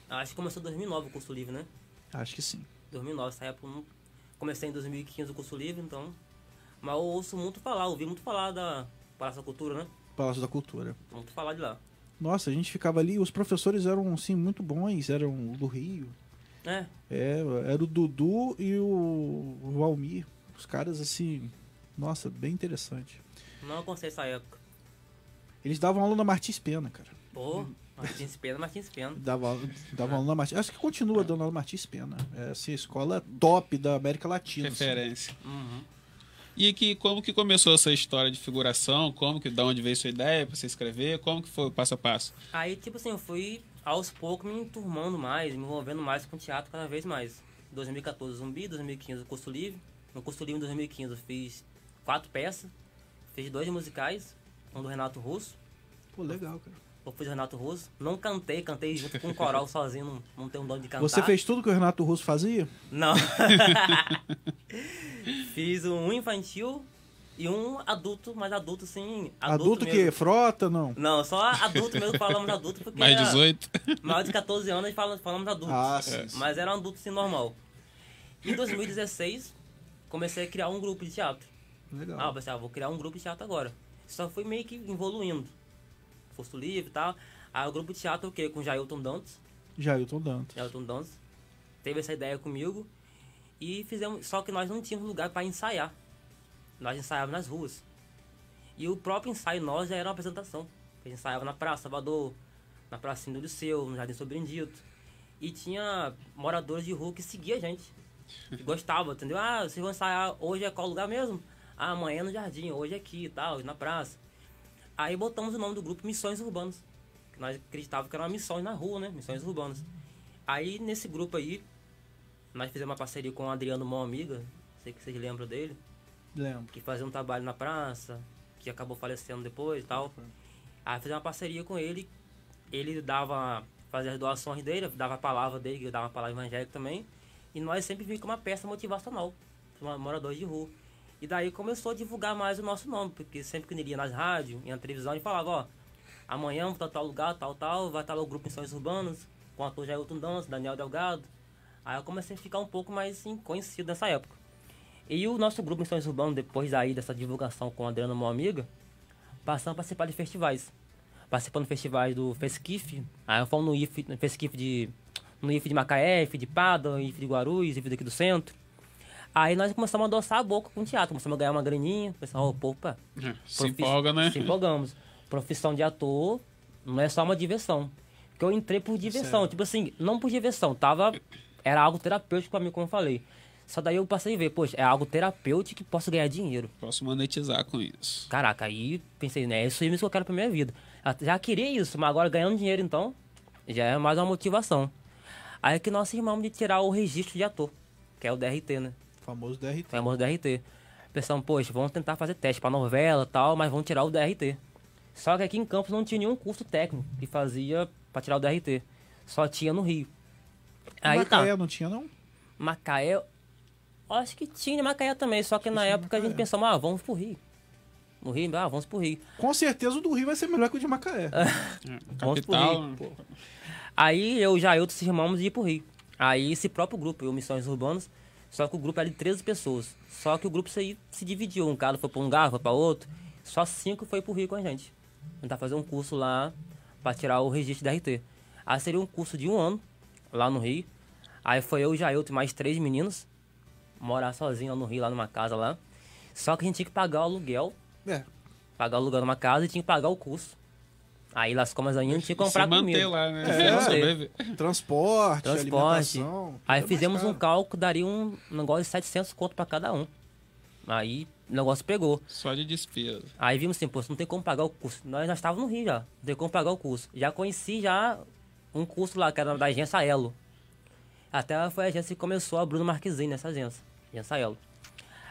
Acho que começou em 2009 o curso livre, né? Acho que sim. 2009, essa época não... Comecei em 2015 o curso livre, então... Mas eu ouço muito falar, ouvi muito falar da Palácio da Cultura, né? Palácio da Cultura. Muito falar de lá. Nossa, a gente ficava ali, os professores eram, assim, muito bons, eram do Rio. É, É, era o Dudu e o o Valmir. Os caras, assim, nossa, bem interessante. não alcancei essa época. Eles davam aula na Martins Pena, cara. Pô, Martins Pena, Martins Pena. Dava, dava aula na Martins. Acho que continua dando aula na Martins Pena. É assim, a escola top da América Latina. assim. Referência. Uhum. E que, como que começou essa história de figuração? Como que, da onde veio sua ideia pra você escrever? Como que foi o passo a passo? Aí, tipo assim, eu fui aos poucos me enturmando mais, me envolvendo mais com teatro cada vez mais. 2014 Zumbi, 2015 o curso livre. No curso livre em 2015 eu fiz quatro peças, fiz dois musicais, um do Renato Russo. Pô, legal, cara. Eu fiz o Renato Russo. Não cantei, cantei junto com o coral sozinho, não, não tenho dom de cantar. Você fez tudo que o Renato Russo fazia? Não. [LAUGHS] [LAUGHS] fiz um infantil e um adulto, mas adulto sim. Adulto, que? mesmo. Frota, não? Não, só adulto mesmo falamos adulto porque Mais era 18? maior de 14 anos falamos, falamos adulto. Ah, sim. sim. Mas era um adulto sim normal. Em 2016, comecei a criar um grupo de teatro. Legal. Ah, eu pensei, ah, vou criar um grupo de teatro agora. Só fui meio que evoluindo. Fosto livre e tal. Aí o grupo de teatro, o quê? Com Jailton Dantas. Jailton Dantas. Jailton Dantas. Teve essa ideia comigo. E fizemos. Só que nós não tínhamos lugar para ensaiar. Nós ensaiávamos nas ruas. E o próprio ensaio nós já era uma apresentação. A gente ensaiava na Praça Salvador, na pracinha do Liceu, no Jardim Sobrendito. E tinha moradores de rua que seguia a gente. Que [LAUGHS] gostavam, entendeu? Ah, vocês vão ensaiar hoje é qual lugar mesmo? Ah, amanhã no jardim, hoje é aqui e tal, na praça. Aí botamos o nome do grupo Missões Urbanas. Que nós acreditávamos que era uma missão na rua, né? Missões Urbanas. Aí nesse grupo aí, nós fizemos uma parceria com o Adriano Mão Amiga, sei que vocês lembram dele, Lembro. que fazia um trabalho na praça, que acabou falecendo depois e tal. Aí fizemos uma parceria com ele, ele dava, fazia as doações dele, dava a palavra dele, que dava uma palavra evangélica também, e nós sempre vimos como uma peça motivacional para moradores de rua. E daí começou a divulgar mais o nosso nome, porque sempre que ele ia nas rádios, ia na televisão, ele falava, ó, amanhã vamos pra tal lugar, tal, tal, vai estar lá o grupo Missões Urbanas, com o ator Jailton Dança, Daniel Delgado. Aí eu comecei a ficar um pouco mais assim, conhecido nessa época. E o nosso grupo Missões Urbanas, depois daí dessa divulgação com a Adriana, uma amiga, passamos a participar de festivais. Participando de festivais do Fesquif, aí fomos no, IF, no Fesquif de, no IF de Macaé, IF de Pada, IF de Guarulhos, IF daqui do centro. Aí nós começamos a adoçar a boca com o teatro, começamos a ganhar uma graninha, pensamos, oh, opa, Se Profi- empolga, né? Se empolgamos. Profissão de ator não é só uma diversão. Porque eu entrei por diversão. Certo. Tipo assim, não por diversão. Tava, era algo terapêutico pra mim, como eu falei. Só daí eu passei a ver, poxa, é algo terapêutico que posso ganhar dinheiro. Posso monetizar com isso. Caraca, aí pensei, né, é isso mesmo que eu quero pra minha vida. Eu Já queria isso, mas agora ganhando dinheiro, então, já é mais uma motivação. Aí que nós irmãos de tirar o registro de ator, que é o DRT, né? Famoso DRT. famoso DRT. Pensamos, poxa, vamos tentar fazer teste pra novela e tal, mas vamos tirar o DRT. Só que aqui em Campos não tinha nenhum curso técnico que fazia pra tirar o DRT. Só tinha no Rio. Aí Macaé tá. não tinha, não? Macaé, acho que tinha em Macaé também, só que na tinha em época a gente pensou, ah, vamos pro Rio. No Rio, ah, vamos pro Rio. Com certeza o do Rio vai ser melhor que o de Macaé. É, Vamos pro Capital. Rio, pô. Aí eu já eu se irmãos ir pro Rio. Aí esse próprio grupo, eu Missões Urbanas, só que o grupo era de 13 pessoas. Só que o grupo se, se dividiu. Um cara foi pra um lugar, foi pra outro. Só cinco foi pro Rio com a gente. Tentar fazer um curso lá pra tirar o registro da RT. Aí seria um curso de um ano, lá no Rio. Aí foi eu, Jailton e mais três meninos. Morar sozinho lá no Rio, lá numa casa lá. Só que a gente tinha que pagar o aluguel É. pagar o aluguel numa casa e tinha que pagar o curso. Aí lascou mais ainda, tinha que comprar Se manter comida. lá, né? É. Sobreviver. [LAUGHS] Transporte, Transporte. alimentação. Aí é fizemos um cálculo, daria um negócio de 700 conto pra cada um. Aí o negócio pegou. Só de despesa. Aí vimos assim, pô, não tem como pagar o curso. Nós já estávamos no Rio já, não tem como pagar o curso. Já conheci já um curso lá, que era da agência Elo. Até foi a agência que começou a Bruno Marquezine nessa agência, agência.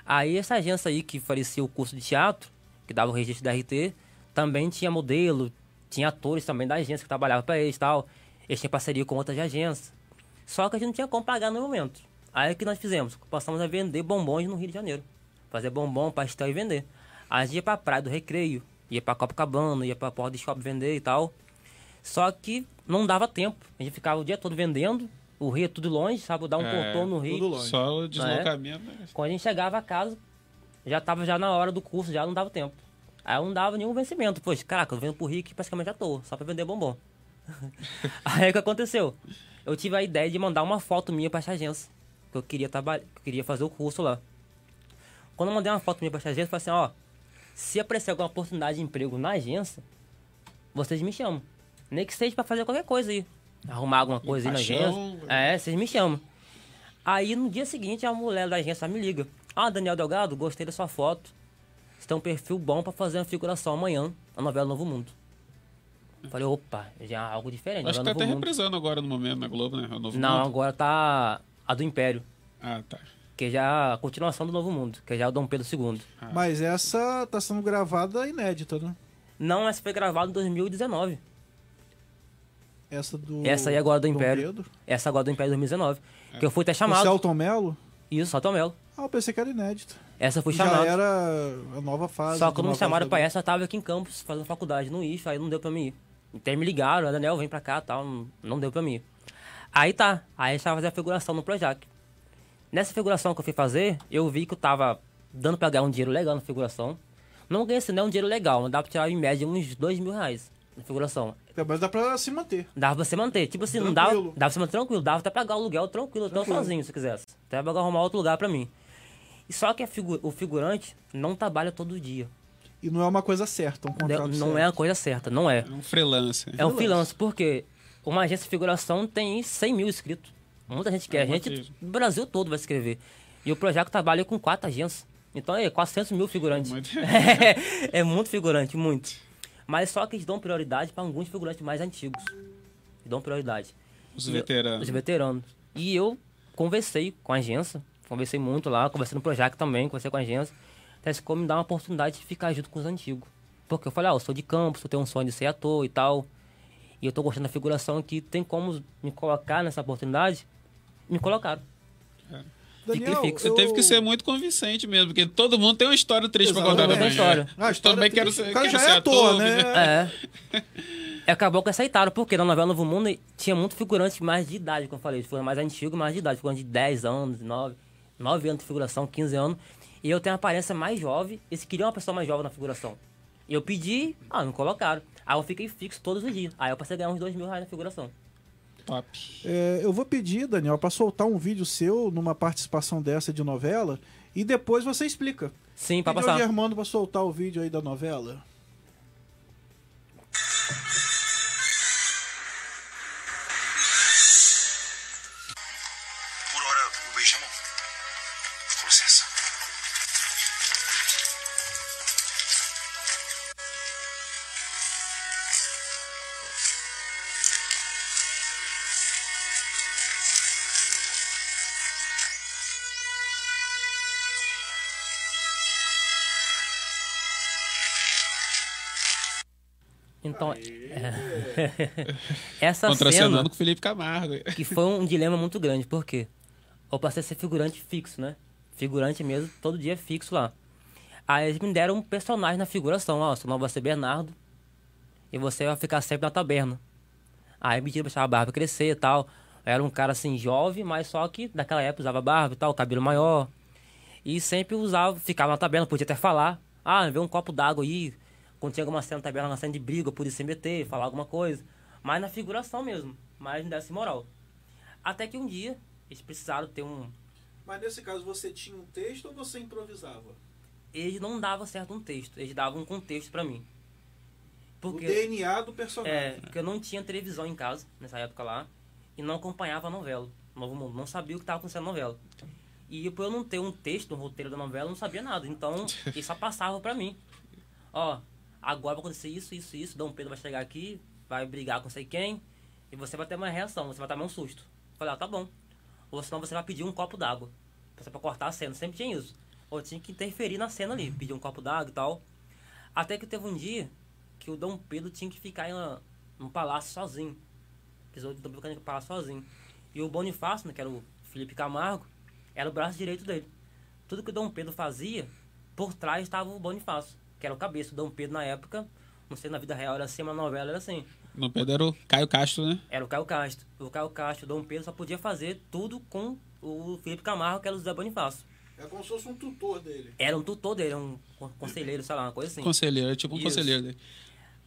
Aí essa agência aí que oferecia o curso de teatro, que dava o registro da RT, também tinha modelo, tinha atores também da agência que trabalhavam para eles e tal. Eles tinham parceria com outras agências. Só que a gente não tinha como pagar no momento. Aí o que nós fizemos? Passamos a vender bombons no Rio de Janeiro. Fazer bombom, pastel e vender. Aí a gente ia pra Praia do Recreio, ia pra Copacabana, ia pra Porta de Shopping vender e tal. Só que não dava tempo. A gente ficava o dia todo vendendo. O Rio é tudo longe, sabe? Dar um É, contorno no Rio. tudo longe. Só o deslocamento. né? Quando a gente chegava a casa, já tava já na hora do curso, já não dava tempo. Aí eu não dava nenhum vencimento. Poxa, caraca, eu vendo pro Rio que praticamente já tô, só pra vender bombom. [LAUGHS] Aí o que aconteceu? Eu tive a ideia de mandar uma foto minha pra essa agência. Que eu queria trabalhar, que eu queria fazer o curso lá. Quando eu mandei uma foto minha pra essa agência, eu falei assim, ó, se aparecer alguma oportunidade de emprego na agência, vocês me chamam. Nem que seja pra fazer qualquer coisa aí. Arrumar alguma coisa aí na agência. É, vocês me chamam. Aí no dia seguinte a mulher da agência me liga. Ah, Daniel Delgado, gostei da sua foto. Você tem um perfil bom pra fazer uma figuração amanhã na novela Novo Mundo. Falei, opa, já é algo diferente. Acho que tá até Mundo. reprisando agora no momento na Globo, né? O Novo Não, Mundo. agora tá a do Império. Ah, tá. Que já é a continuação do Novo Mundo, que já é o Dom Pedro II. Mas essa tá sendo gravada inédita, né? Não, essa foi gravada em 2019. Essa do. Essa aí agora do Império. Pedro. Essa agora do Império 2019. Que eu fui até O chamado. Celton Mello? Isso, Salto Melo. Ah, eu pensei que era inédita. Essa eu fui Já era a nova fase. Só do quando me chamaram pra essa, eu tava aqui em Campos fazendo faculdade no IF, aí não deu pra mim ir. Até me ligaram, Daniel, vem pra cá e tal, não- não deu pra mim ir. Aí tá, aí a gente tava fazendo a figuração no Projac. Nessa figuração que eu fui fazer, eu vi que eu tava dando pra ganhar um dinheiro legal na figuração. Não ganhei assim, não é um dinheiro legal, mas dá pra tirar em média uns dois mil reais na figuração. É, Mas dá pra se manter. Dava pra você manter. Tipo assim, não dava, Tranquilo. dava pra você manter tranquilo, dava até pagar o aluguel tranquilo, então Tranquilo. sozinho, se quisesse. Até pagar arrumar outro lugar pra mim. E só que a figu- o figurante não trabalha todo dia. E não é uma coisa certa, um contrato Não certo. é a coisa certa, não é. É um freelancer. É um freelance, porque uma agência de figuração tem 100 mil inscritos. Muita gente quer. É A gente, Brasil todo vai escrever. E o Projeto trabalha com quatro agências. Então é 400 mil figurantes. Muito. [LAUGHS] [LAUGHS] é muito figurante, muito. Mas só que eles dão prioridade para alguns figurantes mais antigos. Eles dão prioridade. Os E eu- veteranos. Os veteranos. E eu conversei com a agência, conversei muito lá, conversei no Projac também, conversei com a agência. Até como me dar uma oportunidade de ficar junto com os antigos. Porque eu falei, ah, eu sou de campus, eu tenho um sonho de ser ator e tal. E eu tô gostando da figuração aqui, tem como me colocar nessa oportunidade? Me colocaram. Daniel. Você teve que ser muito convincente mesmo, porque todo mundo tem uma história triste pra contar também. História. né? Ah, a história também é quero ser, quero já ser é ator, ator, né? É. [LAUGHS] E acabou que aceitaram, porque na novela Novo Mundo tinha muito figurante mais de idade, como eu falei. Foi mais antigo, mais de idade. Figurante de 10 anos, 9, 9 anos de figuração, 15 anos. E eu tenho uma aparência mais jovem. Eles queriam uma pessoa mais jovem na figuração. E eu pedi, ah, não colocaram. Aí eu fiquei fixo todos os dias. Aí eu passei a ganhar uns 2 mil reais na figuração. Top. É, eu vou pedir, Daniel, pra soltar um vídeo seu numa participação dessa de novela e depois você explica. Sim, Pedir ao passar. Germano pra soltar o vídeo aí da novela. Então, [LAUGHS] essa cena com o Felipe Camargo. que foi um dilema muito grande, porque eu passei a ser figurante fixo, né? Figurante mesmo, todo dia fixo lá. Aí eles me deram um personagem na figuração, ó, seu nome vai ser Bernardo e você vai ficar sempre na taberna. Aí me pediram pra deixar a barba crescer e tal. Eu era um cara assim, jovem, mas só que naquela época usava barba e tal, cabelo maior. E sempre usava, ficava na taberna, podia até falar. Ah, vê um copo d'água aí. Quando tinha alguma cena na taberna, uma cena de briga, eu podia se meter, falar alguma coisa. Mas na figuração mesmo, mas não desse moral. Até que um dia, eles precisaram ter um. Mas nesse caso você tinha um texto ou você improvisava? Eles não davam certo um texto, eles davam um contexto pra mim. O Porque, DNA do é, personagem. porque eu não tinha televisão em casa, nessa época lá, e não acompanhava a novela. Novo Mundo, não sabia o que estava acontecendo na novela. E por eu não ter um texto, um roteiro da novela, eu não sabia nada. Então, [LAUGHS] eles só passavam pra mim. Ó, agora vai acontecer isso, isso, isso. Dom Pedro vai chegar aqui, vai brigar com sei quem, e você vai ter uma reação, você vai tomar um susto. Falei, ah, tá bom. Ou senão você vai pedir um copo d'água. Pra cortar a cena, sempre tinha isso. Ou tinha que interferir na cena ali, pedir um copo d'água e tal. Até que teve um dia que o Dom Pedro tinha que ficar em num palácio sozinho. Precisou de Dom Pedro ficar no palácio sozinho. E o Bonifácio, né, que era o Felipe Camargo, era o braço direito dele. Tudo que o Dom Pedro fazia, por trás estava o Bonifácio, que era o cabeça. O Dom Pedro, na época, não sei na vida real era assim, mas na novela era assim. No Pedro era o Caio Castro, né? Era o Caio Castro. O Caio Castro, o Dom Pedro só podia fazer tudo com o Felipe Camargo, que era o Zé Bonifácio. É como se fosse um tutor dele. Era um tutor dele, era um con- conselheiro, sei lá, uma coisa assim. Conselheiro, era tipo um Isso. conselheiro dele.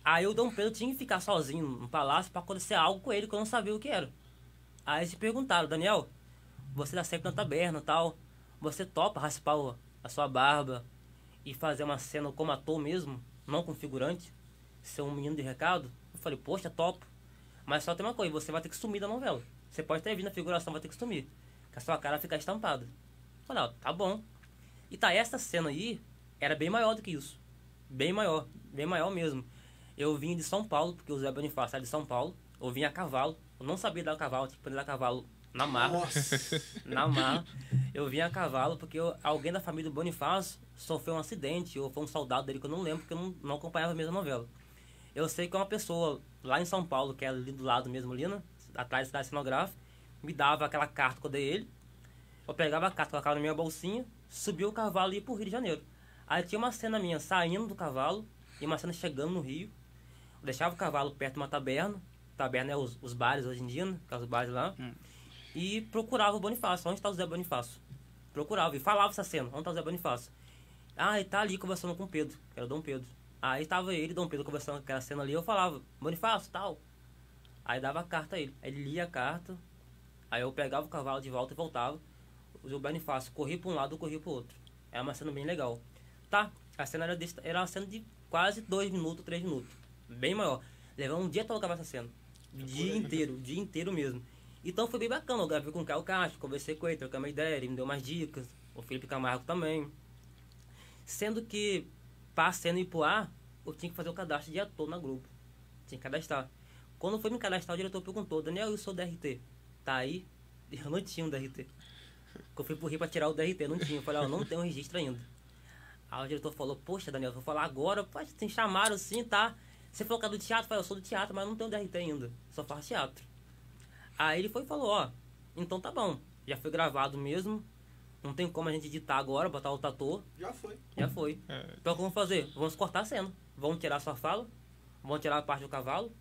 Aí o Dom Pedro tinha que ficar sozinho no palácio pra acontecer algo com ele que eu não sabia o que era. Aí eles perguntaram, Daniel, você tá sempre na taberna e tal, você topa raspar a sua barba e fazer uma cena como ator mesmo, não com figurante, ser um menino de recado? Eu falei, poxa, topo. Mas só tem uma coisa, você vai ter que sumir da novela. Você pode ter vindo na figuração, vai ter que sumir. Que a sua cara ficar estampada. Eu falei, tá bom. E tá, essa cena aí era bem maior do que isso. Bem maior, bem maior mesmo. Eu vim de São Paulo, porque o Zé Bonifácio era de São Paulo. Eu vim a cavalo. Eu não sabia dar cavalo, tipo, andar a cavalo na marra. Nossa. [LAUGHS] Na marra. Eu vim a cavalo porque eu- alguém da família do Bonifácio sofreu um acidente, ou foi um soldado dele que eu não lembro, porque eu não, não acompanhava a mesma novela. Eu sei que uma pessoa lá em São Paulo, que é ali do lado mesmo, ali, né? Atrás da cenográfica, me dava aquela carta que eu dei ele. Eu pegava a carta, colocava na minha bolsinha, subia o cavalo e ia pro Rio de Janeiro. Aí tinha uma cena minha saindo do cavalo e uma cena chegando no Rio. Eu deixava o cavalo perto de uma taberna. Taberna é os, os bares hoje em dia, né? Aqueles bares lá. E procurava o Bonifácio. Onde está o Zé Bonifácio? Procurava e falava essa cena. Onde está o Zé Bonifácio? Ah, ele tá ali conversando com o Pedro, que era o Dom Pedro. Aí estava ele e Dom Pedro conversando aquela cena ali. Eu falava, Bonifácio, tal. Aí dava a carta a ele. Ele lia a carta. Aí eu pegava o cavalo de volta e voltava. O Bonifácio corria para um lado, eu corria para o outro. Era uma cena bem legal. Tá, A cena era, desse, era uma cena de quase dois minutos, três minutos. Bem maior. Levou um dia todo gravar essa cena. Dia inteiro, o dia inteiro mesmo. Então foi bem bacana. Eu gravei com o Caio Castro, conversei com ele, trocamos uma ideia, ele me deu umas dicas. O Felipe Camargo também. Sendo que, ir pro ar, eu tinha que fazer o cadastro de ator na Globo. Tinha que cadastrar. Quando foi me cadastrar, o diretor perguntou, Daniel, eu sou DRT. Tá aí? [LAUGHS] Eu não tinha um DRT. Eu fui pro Rio pra tirar o DRT, não tinha. Eu falei, ó, não tenho um registro ainda. Aí o diretor falou, poxa, Daniel, vou falar agora, pô, tem chamaram assim, tá? Você falou que é do teatro? Eu falei, eu sou do teatro, mas não tenho DRT ainda. Só faço teatro. Aí ele foi e falou, ó, então tá bom. Já foi gravado mesmo. Não tem como a gente editar agora, botar o ator. Já foi. Já foi. É. Então o que vamos fazer? Vamos cortar a cena. Vamos tirar sua fala. Vamos tirar a parte do cavalo.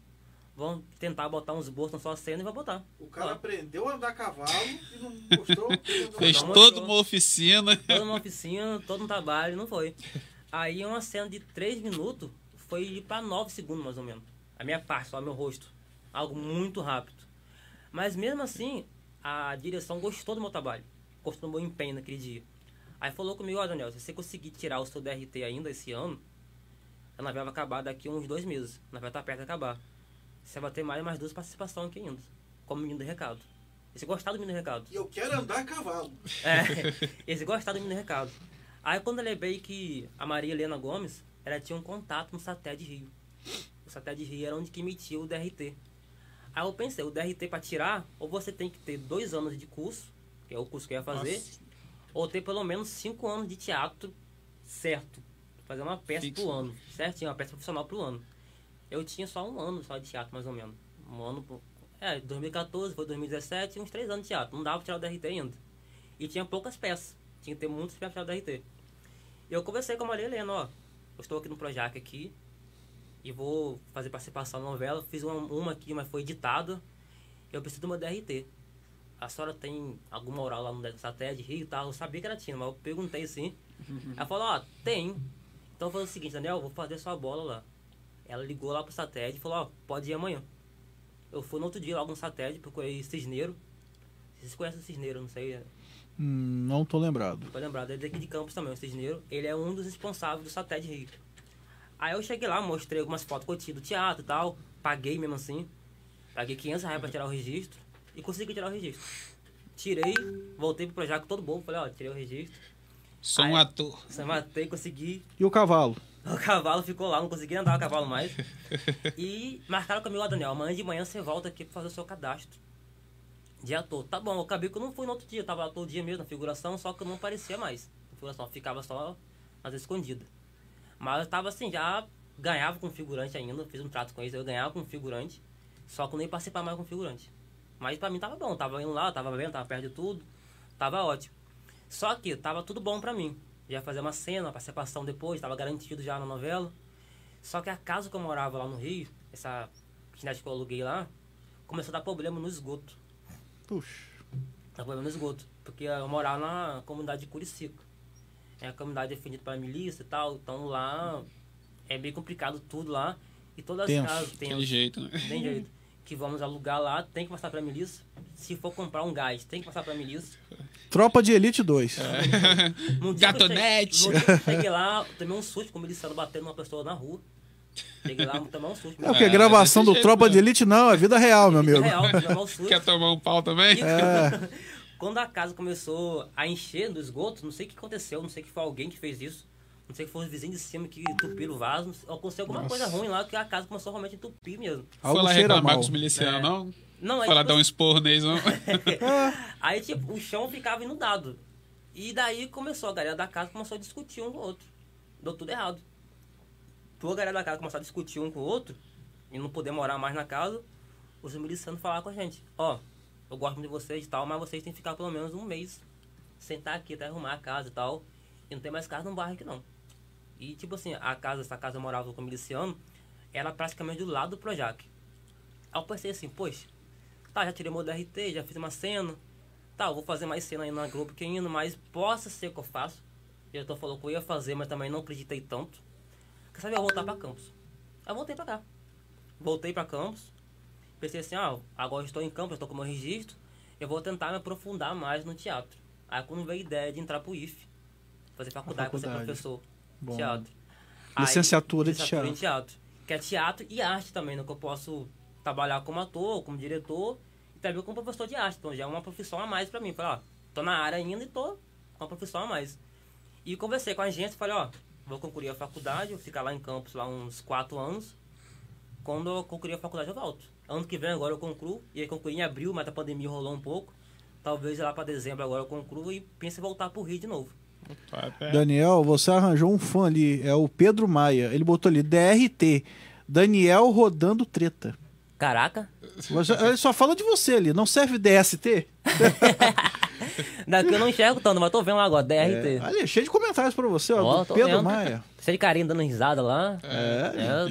Vamos tentar botar uns bolsos na sua cena e vai botar. O cara Ó. aprendeu a andar a cavalo e não mostrou. [LAUGHS] Fez Não, toda uma oficina. Toda uma oficina, todo um trabalho, não foi. Aí uma cena de 3 minutos foi pra 9 segundos mais ou menos. A minha parte, só meu rosto. Algo muito rápido. Mas mesmo assim, a direção gostou do meu trabalho. Gostou do meu empenho naquele dia. Aí falou comigo, ó Daniel, se você conseguir tirar o seu DRT ainda esse ano, a novela vai acabar daqui uns dois meses. A novela tá perto de acabar. Você vai ter mais mais duas participações aqui ainda. Como menino do recado. E se gostar do menino do recado. E eu quero andar a cavalo. É, [LAUGHS] eles gostaram do menino recado. Aí quando eu lembrei que a Maria Helena Gomes, ela tinha um contato no Satélite Rio. O Satélite Rio era onde que emitia o DRT. Aí eu pensei, o DRT para tirar, ou você tem que ter dois anos de curso, que é o curso que eu ia fazer, Nossa. ou ter pelo menos cinco anos de teatro certo. Fazer uma peça Fixo. pro ano. Certinho, uma peça profissional pro ano. Eu tinha só um ano só de teatro, mais ou menos. Um ano. pro- É, 2014, foi 2017, uns três anos de teatro. Não dava pra tirar o DRT ainda. E tinha poucas peças. Tinha que ter muitas peças pra tirar o DRT. E eu conversei com a Maria Helena, ó. Eu estou aqui no Projac aqui. E vou fazer participação na novela. Fiz uma, uma aqui, mas foi editada. Eu preciso de uma DRT. A senhora tem alguma oral lá no satélite Rio e tal? Eu sabia que ela tinha, mas eu perguntei assim. [LAUGHS] Ela falou, ó, tem. Então foi o seguinte, Daniel, eu vou fazer sua bola lá. Ela ligou lá pro satélite e falou, ó, pode ir amanhã. Eu fui no outro dia logo no satélite, procurei Cisneiro. Vocês conhecem o Cisneiro, não sei, Hum, não tô lembrado. tô lembrado. Ele é daqui de Campos também, o Cisneiro. Ele é um dos responsáveis do satélite Rio. Aí eu cheguei lá, mostrei algumas fotos que eu tinha do teatro e tal. Paguei mesmo assim. Paguei 500 reais pra tirar o registro. E consegui tirar o registro. Tirei, voltei pro projeto todo bom. Falei, ó, tirei o registro. Sou um ator. Você matei, consegui. E o cavalo? [LAUGHS] O cavalo ficou lá, não consegui andar o cavalo mais. E marcaram comigo, ó, Daniel, amanhã de manhã você volta aqui pra fazer o seu cadastro. De ator. Tá bom, eu acabei que eu não fui no outro dia, eu tava lá todo dia mesmo na figuração, só que eu não aparecia mais. Na figuração, eu ficava só às vezes escondida. Mas eu tava assim, já ganhava com figurante ainda, fiz um trato com eles, eu ganhava com figurante, só que eu nem participar mais com figurante. Mas pra mim tava bom, tava indo lá, tava vendo, tava perto de tudo, tava ótimo. Só que tava tudo bom pra mim. Já fazer uma cena, uma participação depois, tava garantido já na novela. Só que a casa que eu morava lá no Rio, essa kitnet que eu aluguei lá, começou a dar problema no esgoto. Puxa. Dá problema no esgoto. Porque eu morava na comunidade de Curicica. É a comunidade definida para milícia e tal. Então lá é bem complicado tudo lá. E todas as casas tem Aquele jeito, né? tem jeito. Que vamos alugar lá, tem que passar pra milícia. Se for comprar um gás, tem que passar pra milícia. Tropa de Elite 2. No dia que eu Gatonete. cheguei- lá, tomei um susto com o miliciano batendo numa pessoa na rua. Cheguei lá, tomei um susto. É porque É, gravação do jeito Tropa de Elite não, é vida real, meu amigo. Real, um susto. Quer tomar um pau também? E É. [LAUGHS] Quando a casa começou a encher do esgoto, não sei o que aconteceu, não sei que foi alguém que fez isso. Não sei que foi os vizinhos de cima que entupiram o vaso. Aconteceu alguma Nossa. coisa ruim lá, que a casa começou realmente a entupir mesmo. Algo Foi lá reclamar com os milicianos, É. não? Não, aí, Foi lá tipo, dar um esporro neles, não? [LAUGHS] [LAUGHS] aí tipo, o chão ficava inundado. E daí começou, a galera da casa começou a discutir um com o outro. Deu tudo errado. Toda a galera da casa começou a discutir um com o outro e não poder morar mais na casa. Os milicianos falaram com a gente, ó, eu gosto muito de vocês e tal, mas vocês têm que ficar pelo menos um mês sentar aqui até arrumar a casa e tal. E não tem mais casa no bairro aqui não. E tipo assim, a casa, essa casa eu morava com o miliciano, era praticamente do lado do Projac. Aí eu pensei assim, poxa, tá, já tirei meu DRT, já fiz uma cena, tá, vou fazer mais cena aí na Globo que ainda, mas possa ser que eu faço. O diretor falou que eu ia fazer, mas também não acreditei tanto. Quer saber, eu voltar pra Campos. Aí eu voltei pra cá. Voltei pra Campos. Pensei assim, ah, agora eu estou em Campos, estou com meu registro, eu vou tentar me aprofundar mais no teatro. Aí quando veio a ideia de entrar pro IFE, fazer faculdade, pra ser faculdade. professor. Bom. Teatro. Licenciatura de licenciatura teatro. em teatro. Que é teatro e arte também, né? Que eu posso trabalhar como ator, como diretor e também como professor de arte. Então já é uma profissão a mais pra mim. Falei, ó, tô na área ainda e tô com uma profissão a mais. E conversei com a agência, falei, ó, vou concluir a faculdade, vou ficar lá em Campos lá uns quatro anos. Quando eu concluir a faculdade eu volto. Ano que vem agora eu concluo, e aí concluí em abril, mas a pandemia rolou um pouco. Talvez lá pra dezembro agora eu concluo e pense em voltar pro Rio de novo. É. Daniel, você arranjou um fã ali, é o Pedro Maia. Ele botou ali DRT, Daniel rodando treta. Caraca, Mas Ele só fala de você ali, não serve DST? daqui [LAUGHS] eu não enxergo tanto, mas tô vendo lá agora, DRT. É, ali, cheio de comentários pra você, ó, tô Pedro vendo. Maia. Cheio de carinho dando risada lá. É.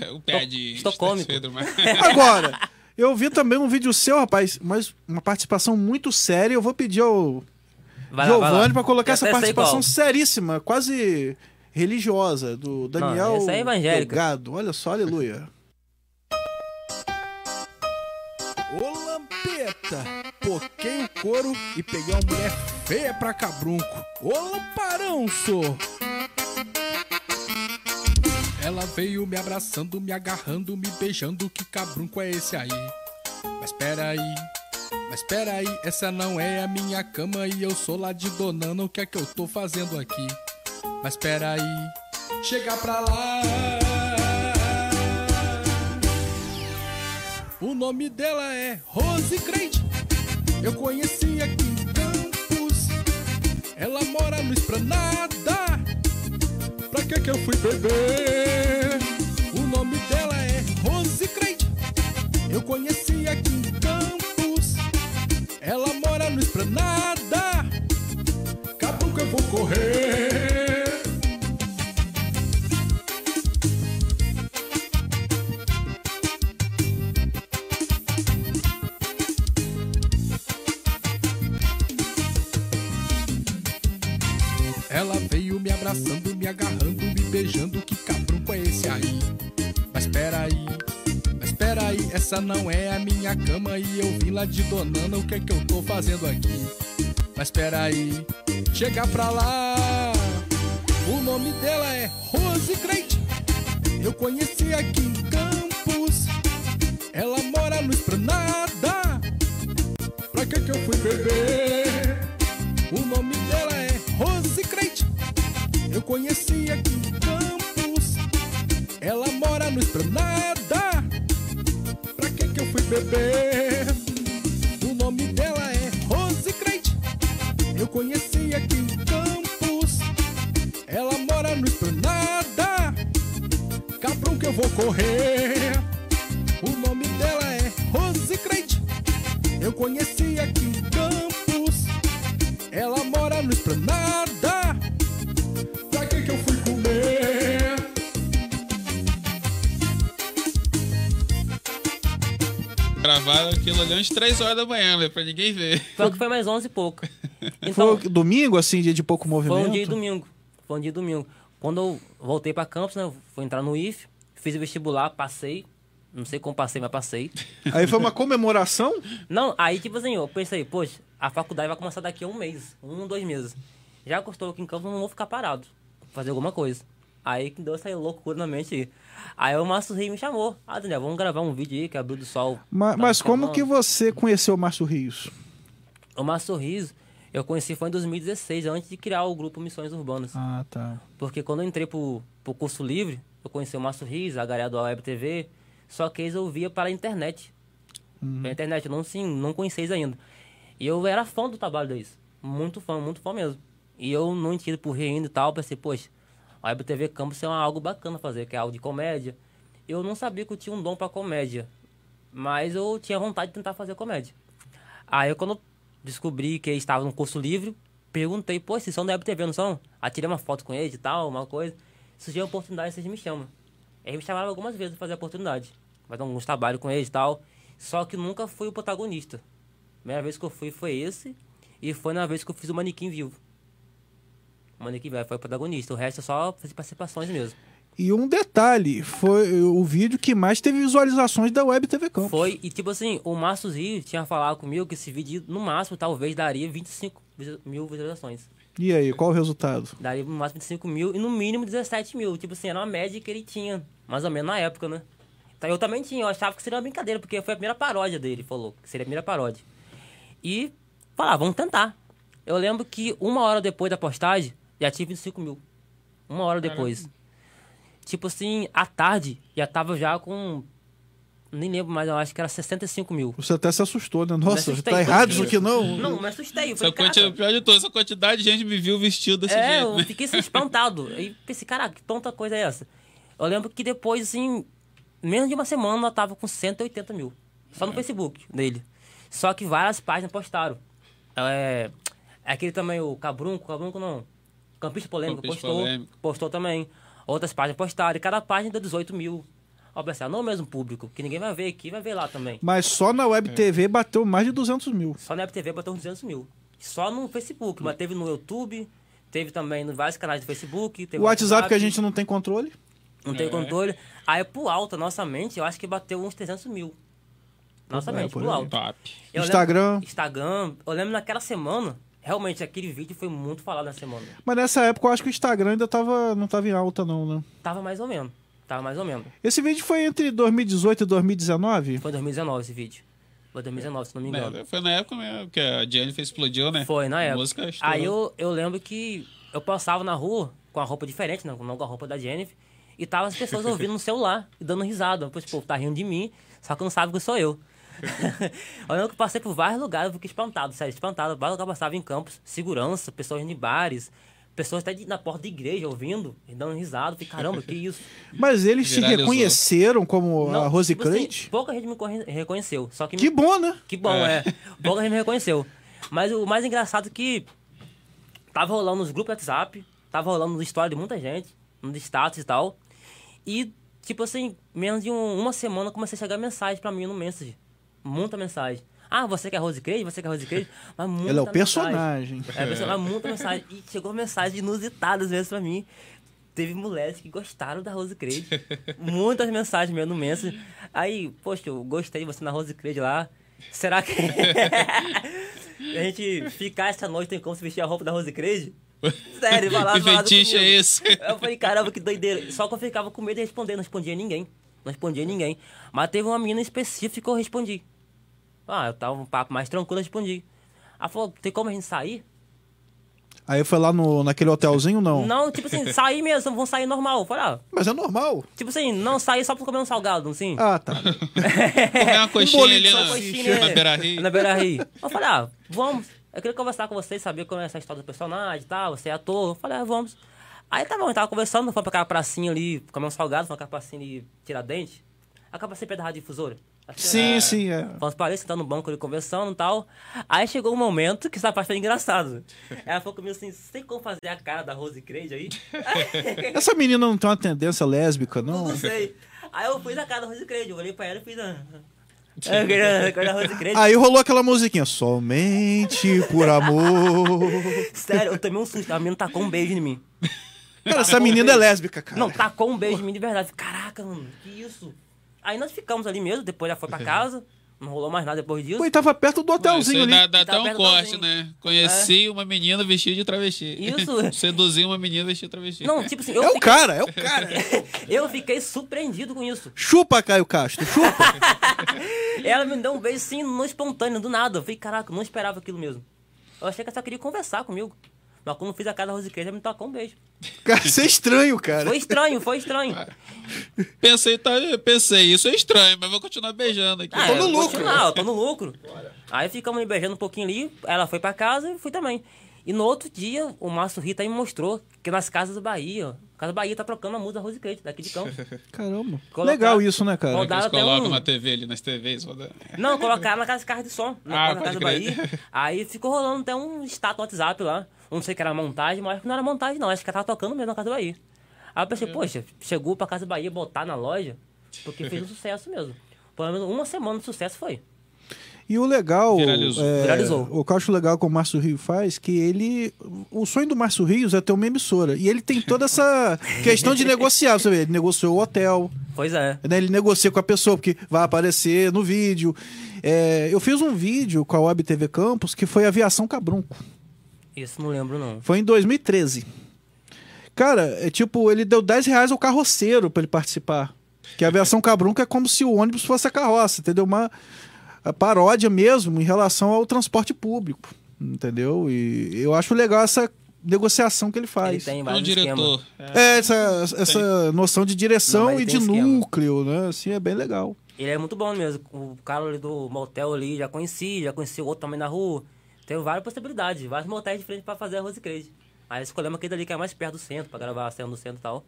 É, O pé de Estou cômico. Pedro, mas... [LAUGHS] Agora, eu vi também um vídeo seu, rapaz, mas uma participação muito séria. Eu vou pedir ao vai lá, vai lá. Giovanni pra colocar Eu essa sei participação seríssima, quase religiosa, do Daniel essa é evangélica. Delgado. Olha só, aleluia. Ô Lampeta, poquei o couro e peguei uma mulher feia pra cabrunco. Ô Lamparão, sou. Ela veio me abraçando, me agarrando, me beijando. Que cabrunco é esse aí? Mas peraí, mas peraí, essa não é a minha cama e eu sou lá de Donana. O que é que eu tô fazendo aqui? Mas peraí, chega pra lá. O nome dela é Rose Crente. Eu conheci aqui em Campos. Ela mora no Esplanada. Pra que que eu fui beber? O nome dela é Rose Crente. Eu conheci aqui em Campos. Ela mora no Esplanada. Cabum que eu vou correr. Essa não é a minha cama e eu vim lá de Donana. O que é que eu tô fazendo aqui? Mas peraí, chega pra lá. O nome dela é Rose Crente. Eu conheci aqui em Campos. Ela mora no Esplanada. Pra que que eu fui beber? O nome dela é Rose Crente. Eu conheci aqui em Campos. Ela mora no Esplanada. Beber? O nome dela é Rose Crente. Eu conheci aqui em Campos. Ela mora no Esplanada. Cabrão que eu vou correr. O nome dela é Rose Crente. Eu conheci aqui em Campos. Ela mora no Esplanada. Gravaram aquilo ali às 3 horas da manhã, né? Pra ninguém ver. Pior que foi mais 11 e pouco. Foi Então, o domingo, assim, dia de pouco movimento? foi um dia de domingo. Foi um dia de domingo. Quando eu voltei pra Campos, né? eu Fui entrar no IF, fiz o vestibular, passei. Não sei como passei, mas passei. Aí foi uma comemoração? Não, aí tipo assim, eu pensei, poxa, a faculdade vai começar daqui a um mês, um, dois meses. Já que eu estou aqui em Campos, não vou ficar parado. Fazer alguma coisa. Aí que deu essa loucura na mente aí. O Márcio Rio me chamou. Ah, Daniel, vamos gravar um vídeo aí que abriu do sol. Tá Mas, me como chamando. que você conheceu o Márcio Rios? O Márcio Sorriso, eu conheci foi em 2016, antes de criar o grupo Missões Urbanas. Ah, tá. Porque quando eu entrei pro, pro curso livre, eu conheci o Márcio Rios, a galera da Web TV, só que eles ouvia pela internet. Pela internet, eu não, sim, não conhecia eles ainda. E eu era fã do trabalho deles. Muito fã, muito fã mesmo. E eu não tinha por rir ainda e tal, pensei, poxa, a Web TV Campus é algo bacana fazer, que é algo de comédia. Eu não sabia que eu tinha um dom pra comédia, mas eu tinha vontade de tentar fazer comédia. Aí quando eu descobri que eles estavam no curso livre, perguntei, pô, vocês são da Web TV, não são? Aí tirei uma foto com eles e tal, uma coisa. Surgiu a oportunidade, vocês me chamam. Eles me chamaram algumas vezes pra fazer a oportunidade. Fazer alguns trabalhos com eles e tal. Só que nunca fui o protagonista. A primeira vez que eu fui foi esse. E foi na vez que eu fiz o Manequim Vivo. O Manequim Vivo foi o protagonista. O resto é só fazer participações mesmo. E um detalhe, foi o vídeo que mais teve visualizações da Web TV Campos. Foi, e tipo assim, o Márcio Rio tinha falado comigo que esse vídeo, no máximo, talvez daria 25 visu- mil visualizações. E aí, qual o resultado? Daria no máximo 25 mil e no mínimo 17 mil. Tipo assim, era uma média que ele tinha, mais ou menos na época, né? Então eu também tinha, eu achava que seria uma brincadeira, porque foi a primeira paródia dele, falou, que seria a primeira paródia. E, falar, vamos tentar. Eu lembro que uma hora depois da postagem, já tive 25 mil. Uma hora depois. Tipo assim, à tarde, já tava já com. Nem lembro mais, eu acho que era 65 mil. Você até se assustou, né? Nossa, assustei, tá errado isso aqui não? Não, me assustei. Eu falei, quanti... "Caraca, Pior de tudo, essa quantidade de gente me viu vestido desse é, jeito, eu né? fiquei assim, espantado. [LAUGHS] Aí pensei, caraca, que tonta coisa é essa? Eu lembro que depois, assim, menos de uma semana, eu tava com 180 mil. Só É. no Facebook dele. Só que várias páginas postaram. É, é aquele também, o Cabrunco, Cabrunco não. Campista Polêmico Campista postou. Polêmico. Postou também. Outras páginas postaram. E cada página deu 18 mil. Ó, não é o mesmo público, que ninguém vai ver aqui, vai ver lá também. Mas só na Web TV bateu mais de 200 mil. Só na TV bateu uns 200 mil. Só no Facebook, mas teve no YouTube, teve também em vários canais do Facebook. Teve O WhatsApp que a gente não tem controle. Não tem controle. Aí pro alto, nossa mente, eu acho que bateu uns 300 mil. Nossa É, mente, por alto. Instagram. Lembro, Instagram. Eu lembro naquela semana, realmente aquele vídeo foi muito falado na semana. Mas nessa época eu acho que o Instagram ainda tava, não tava em alta, não, né? Tava mais ou menos. Tava mais ou menos. Esse vídeo foi entre 2018 e 2019? Foi 2019 esse vídeo. Foi 2019, se não me engano. Foi na época mesmo que a Jennifer explodiu, né? Foi, na A época. música estourou. Aí eu, eu lembro que eu passava na rua com a roupa diferente, né? não com a roupa da Jennifer. E tava as pessoas ouvindo no celular e dando risada. Pois, pô, tá rindo de mim, só que não sabe que sou eu. [LAUGHS] eu lembro que passei por vários lugares, eu fiquei espantado, sério, espantado. Vários lugares passava em campos, segurança, pessoas em bares, pessoas até de- na porta da igreja ouvindo e dando risada. Falei, caramba, que isso? [LAUGHS] Mas eles te Viralizou. reconheceram como a Não, Rose tipo assim, pouca gente me reconheceu. Só que, Que bom, né? que bom, é. Pouca gente me reconheceu. Mas o mais engraçado é que tava rolando nos grupos do WhatsApp, tava rolando nos stories de muita gente, nos status e tal. E, tipo assim, menos de um- uma semana comecei a chegar mensagem pra mim no Message. Muita mensagem. Ah, você quer Rose Crazy? Você quer Rose Crazy? [LAUGHS] Mas muita Ele é o mensagem. personagem. É, personagem, muita mensagem. E chegou mensagem inusitadas mesmo pra mim. Teve mulheres que gostaram da Rose Crazy. [LAUGHS] Muitas mensagens mesmo no. Aí, poxa, eu gostei de você na Rose Crazy lá. Será que [LAUGHS] a gente ficar essa noite tem como se vestir a roupa da Rose Crazy? Sério, falar Que fetiche é esse? Eu falei, caramba, que doideira. Só que eu ficava com medo de responder, não respondia ninguém. Não respondia ninguém. Mas teve uma menina específica que eu respondi. Ah, eu tava um papo mais tranquilo, eu respondi. Ela falou, tem como a gente sair? Aí foi lá no, naquele hotelzinho, não? Não, tipo assim, [LAUGHS] sair mesmo, vamos sair normal. Eu falei, ah, Mas é normal. tipo assim, não sair só pra comer um salgado, assim. Ah, tá. [LAUGHS] Comer uma coxinha bolinho ali na, salsicha. na Beira Rio. Na Beira Rio. Eu falei, ah, vamos. Eu queria conversar com vocês, saber como é essa história do personagem e tal, você é ator. Eu falei, ah, vamos. Aí tá bom, eu tava conversando, foi pra aquela pracinha ali, comer um salgado, foi pra aquela pracinha ali, Tiradentes. Acaba sempre da rádio difusora. Que Sim, era- sim, é. Para ali, sentando no banco ali, conversando e tal. Aí chegou um momento que essa parte foi engraçado. Ela falou comigo assim, você tem como fazer a cara da Rose Crazy aí? [LAUGHS] Essa menina não tem uma tendência lésbica, não? Não sei. Aí eu fiz a cara da Rose Crazy, eu olhei pra ela e fiz a... [LAUGHS] Aí rolou aquela musiquinha, somente por amor. Sério, eu tomei um susto. A menina tacou um beijo em mim. Cara, essa menina é lésbica, cara. Não, tacou um beijo em mim de verdade. Caraca, mano, que isso? Aí nós ficamos ali mesmo, depois já foi pra [LAUGHS] casa. Não rolou mais nada depois disso. Pô, e tava perto do hotelzinho aí ali. dá, dá até um corte, né? Conheci uma menina vestida de travesti. Isso. [LAUGHS] Seduzir uma menina vestida de travesti. Não, tipo assim, eu, É o fiquei, cara, é o cara. [LAUGHS] eu fiquei surpreendido com isso. Chupa, Caio Castro, chupa. Ela me deu um beijo assim, no espontâneo, do nada. Eu falei, caraca, não esperava aquilo mesmo. Eu achei que ela só queria conversar comigo. Mas quando eu fiz a cara da Rose Crazy, ela me tocou um beijo. Cara, isso é estranho, cara. Foi estranho, foi estranho. Pensei, tá, pensei, isso é estranho, mas vou continuar beijando aqui. Ah, Tô no lucro. continuar, eu tô no lucro. Aí ficamos me beijando um pouquinho ali, ela foi pra casa e fui também. E no outro dia, o Márcio Rita me mostrou que nas casas da Bahia, a Casa Bahia tá trocando a música da Rose Crazy, daqui de campo. [LAUGHS] Caramba. Colocar- Legal isso, né, cara? Eles até colocam um- uma TV ali nas TVs. roda- Não, colocaram na casa de carro de som, na, Ah, na Casa crer. Bahia. Aí ficou rolando até um status no WhatsApp lá. Não sei que era montagem, mas acho que não era montagem não, acho que tava tocando mesmo na Casa Bahia. Aí eu pensei, É. poxa, chegou pra Casa Bahia botar na loja, porque fez um sucesso mesmo. Pelo menos uma semana de sucesso foi. E o legal. Viralizou. é, Viralizou. O que eu acho legal que o Márcio Rio faz, que ele. O sonho do Márcio Rios é ter uma emissora. E ele tem toda essa [LAUGHS] questão de negociar. Você vê, ele negociou o hotel, Pois é. né? Ele negocia com a pessoa, porque vai aparecer no vídeo. É, eu fiz um vídeo com a Web TV Campus que foi Aviação Cabrunco. Isso não lembro, não. Foi em 2013. Cara, é tipo, ele deu 10 reais ao carroceiro pra ele participar. Que a aviação cabrunca é como se o ônibus fosse a carroça, entendeu? Uma paródia mesmo em relação ao transporte público, entendeu? E eu acho legal essa negociação que ele Ele faz. tem É um vários esquemas. diretor. É. É, essa, essa noção de direção Não, e ele de tem esquema. núcleo, né? Assim, é bem legal. Ele é muito bom mesmo. O cara ali do motel ali, já conheci, já conheci o outro também na rua. Tem várias possibilidades, vários motéis diferentes pra fazer a Rose Crazy. Aí escolhemos aquele ali que é mais perto do centro, pra gravar a cena do centro e tal.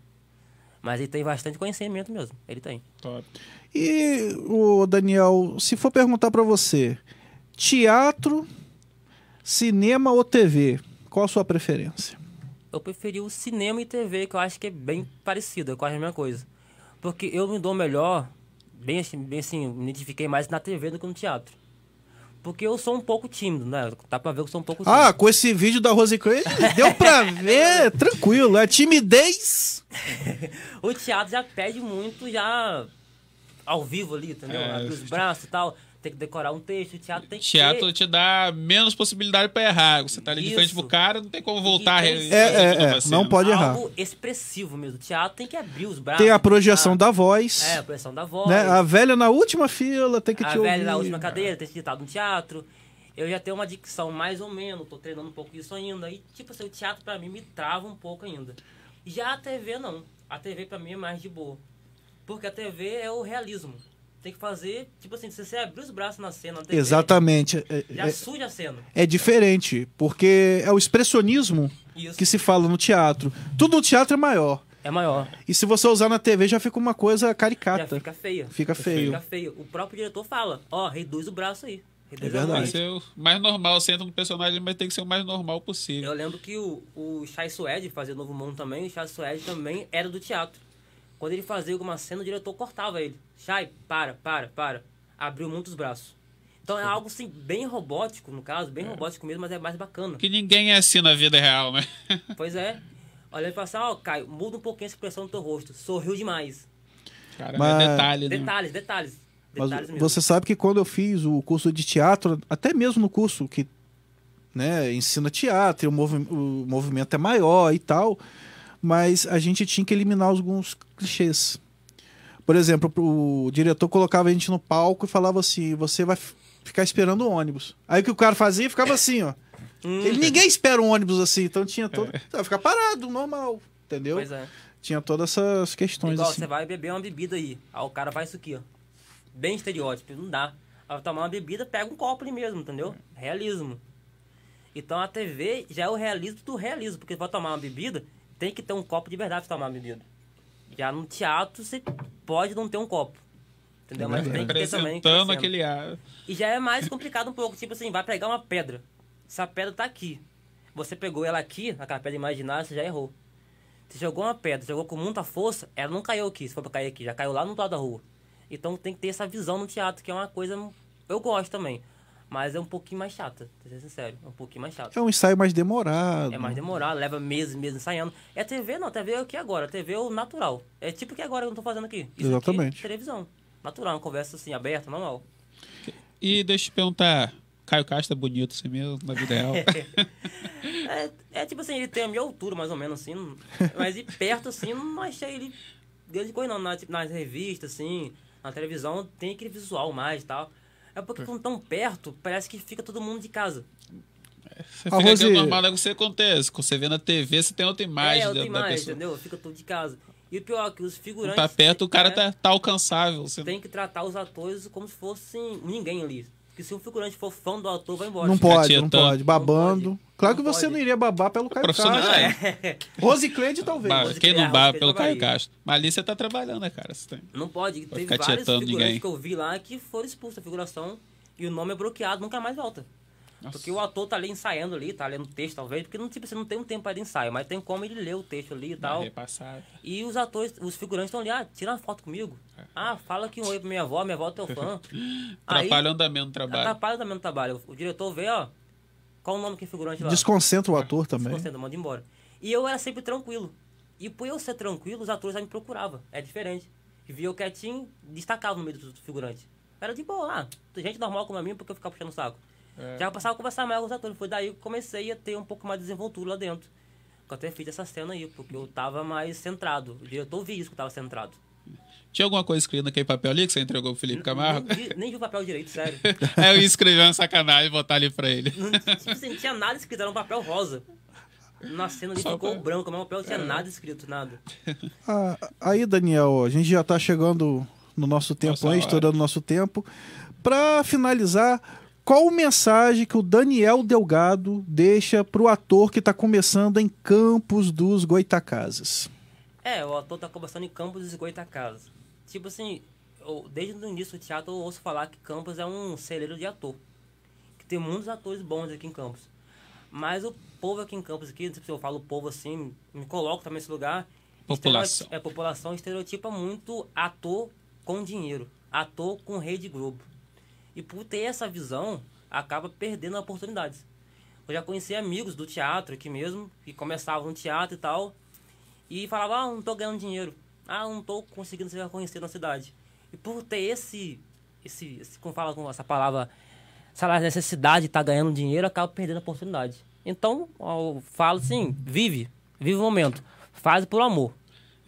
Mas ele tem bastante conhecimento mesmo, ele tem. Top. E o Daniel, se for perguntar pra você, teatro, cinema ou TV, qual a sua preferência? Eu preferi o cinema e TV, que eu acho que é bem parecido, é quase a mesma coisa. Porque eu me dou melhor, bem assim, bem assim, me identifiquei mais na TV do que no teatro. Porque eu sou um pouco tímido, né? Dá pra ver que eu sou um pouco tímido. Ah, com esse vídeo da Rose Crazy, deu pra ver, [LAUGHS] tranquilo, é timidez. [LAUGHS] O teatro já pede muito, já ao vivo ali, entendeu? É, Abrir os braços e tal, tem que decorar um texto, o teatro tem que Teatro ter... te dá menos possibilidade pra errar. Você tá ali de frente Isso. pro cara, não tem como voltar. Tem- É, é, é, a cena. não pode errar. algo expressivo mesmo. O teatro tem que abrir os braços. Tem a tem que projeção da voz, É, a projeção da voz. né? A velha na última fila tem que a te velha ouvir. na última cadeira, ter ditado no teatro. Eu já tenho uma dicção mais ou menos, tô treinando um pouco isso ainda. E, tipo assim, o teatro pra mim me trava um pouco ainda. Já a TV não. A TV pra mim é mais de boa. Porque a TV é o realismo. Tem que fazer, tipo assim, se você abrir os braços na cena, na TV, Exatamente. É, já é- suja a cena. é diferente, porque é o expressionismo Isso. que se fala no teatro. Tudo no teatro é maior. É maior. E se você usar na TV já fica uma coisa Já caricata. fica feia. Fica feio. Fica feio. O próprio diretor fala, ó, reduz o braço aí. Reduz É a verdade. Tem que ser o mais normal. Você entra no personagem, mas tem que ser o mais normal possível. Eu lembro que o, o Chai Suede fazia Novo Mundo também, o Chai Suede também era do teatro. Quando ele fazia alguma cena, o diretor cortava ele. Chai, para, para, para. Abriu muito os braços. Então é algo assim, bem robótico, no caso, bem robótico mesmo, mas é mais bacana. Que ninguém é assim na vida real, né? [LAUGHS] Pois é. Olha ele fala assim, ó, Caio, muda um pouquinho a expressão do teu rosto. Sorriu demais. Cara, Mas- é detalhe, né? Detalhes, detalhes. Mas Detalhes mesmo. você sabe que quando eu fiz o curso de teatro, até mesmo no curso que né, ensina teatro, e o, movi- o movimento é maior e tal, mas a gente tinha que eliminar alguns clichês. Por exemplo, o diretor colocava a gente no palco e falava assim: você vai ficar esperando o ônibus. Aí o que o cara fazia ficava assim, ó. Hum. Ele, ninguém espera um ônibus assim, então tinha todo. Vai ficar parado, normal, entendeu? Pois é. Tinha todas essas questões Igual assim. você vai beber uma bebida aí. Aí o cara faz isso aqui, ó. Bem estereótipo, não dá. Aí tomar uma bebida, pega um copo ali mesmo, entendeu? Realismo. Então a TV já é o realismo do realismo, porque vai tomar uma bebida, tem que ter um copo de verdade pra tomar bebida. Já no teatro você pode não ter um copo. Entendeu? Mas tem que ter também. aquele ar. E já é mais complicado um pouco, tipo assim, vai pegar uma pedra. Se a pedra tá aqui, você pegou ela aqui, aquela pedra imaginária, você já errou. Você jogou uma pedra, jogou com muita força, ela não caiu aqui, se for pra cair aqui, já caiu lá no outro lado da rua. Então tem que ter essa visão no teatro, que é uma coisa. Eu gosto também. Mas é um pouquinho mais chata, pra ser sincero. É um pouquinho mais chato. É um ensaio mais demorado. É mais demorado, leva meses, meses ensaiando. É TV não, TV é o que agora? TV é o natural. É tipo o que agora eu não tô fazendo aqui. Isso Exatamente. Aqui, é televisão. Natural, uma conversa assim, aberta, normal. E deixa eu te perguntar, Caio Castro é bonito assim mesmo, na vida real? [LAUGHS] É, é tipo assim, ele tem a minha altura, mais ou menos, assim. Mas de perto, assim, não achei ele grande coisa, não. Na, tipo, nas revistas, assim, na televisão, tem aquele visual mais e tal. É porque quando tão perto, parece que fica todo mundo de casa. Você A fica Rose- normal, não é o que você acontece. Quando você vê na TV, você tem outra imagem é, outra da imagem, pessoa. entendeu? Fica tudo de casa. E o pior é que os Quando figurantes... tá perto, o cara é, tá, tá alcançável. Você Tem que tratar os atores como se fossem ninguém ali. Porque se um figurante for fã do ator, vai embora. Não pode, não tietando. pode. Babando. Não pode. Claro que Não você pode. não iria babar pelo Caio Castro. é. [LAUGHS] Rose Cleide, talvez. Rose quem não baba pelo Caio. Castro? Mas ali você tá trabalhando, né, cara? Você tem... Não pode. Vai Teve vários figurantes ninguém. que eu vi lá que foram expulsos da figuração e o nome é bloqueado, nunca mais volta. Porque o ator tá ali ensaiando ali, tá lendo texto talvez, porque não, tipo, você não tem um tempo para ensaio, mas tem como ele ler o texto ali e tal. Repassado. E os atores, os figurantes estão ali, ah, tira uma foto comigo. Ah, fala aqui um oi pra minha avó, minha avó é teu fã. [LAUGHS] Atrapalha o andamento do trabalho. Atrapalha também no trabalho. O diretor vê, ó, qual o nome que é figurante lá. Desconcentra o ator também. Desconcentra, manda embora. E eu era sempre tranquilo. E por eu ser tranquilo, os atores já me procuravam. É diferente. Via eu quietinho, destacava no meio dos figurantes. Era de boa, ah, gente normal como a mim, porque eu ficava puxando o saco. Já passava a conversar mais com os atores. Foi daí que eu comecei a ter um pouco mais de desenvoltura lá dentro. Que eu até fiz essa cena aí, porque eu tava mais centrado. O diretor via isso que eu tava centrado. Tinha alguma coisa escrita naquele papel ali que você entregou pro Felipe Camargo? Nem, vi- nem vi o papel direito, sério. Aí [LAUGHS] eu ia escrever uma sacanagem e botar ali pra ele. Não, tipo assim, não tinha nada escrito, era um papel rosa. Na cena ali Só ficou pra- branco, mas o papel não tinha nada escrito, nada. Ah, aí, Daniel, a gente já tá chegando no nosso tempo Nossa aí, hora. estourando nosso tempo. Pra finalizar, qual mensagem que o Daniel Delgado deixa pro ator que tá começando em Campos dos Goitacazes? É, o ator tá começando em Campos dos Goitacazes. Tipo assim, eu- desde o início do teatro eu ouço falar que Campos é um celeiro de ator. Que tem muitos atores bons aqui em Campos. Mas o povo aqui em Campos, aqui, não sei se eu falo povo assim, me coloco também nesse lugar. População. Estereo- É, população estereotipa muito ator com dinheiro. Ator com rede Globo. E por ter essa visão, acaba perdendo oportunidades. Eu já conheci amigos do teatro aqui mesmo, que começavam no teatro e tal, e falavam, ah, não tô ganhando dinheiro. Ah, não tô conseguindo ser reconhecido na cidade. E por ter esse, esse, esse como fala com essa palavra, essa necessidade de estar ganhando dinheiro, acaba perdendo a oportunidade. Então, eu falo assim, vive, vive o momento. Faz por amor.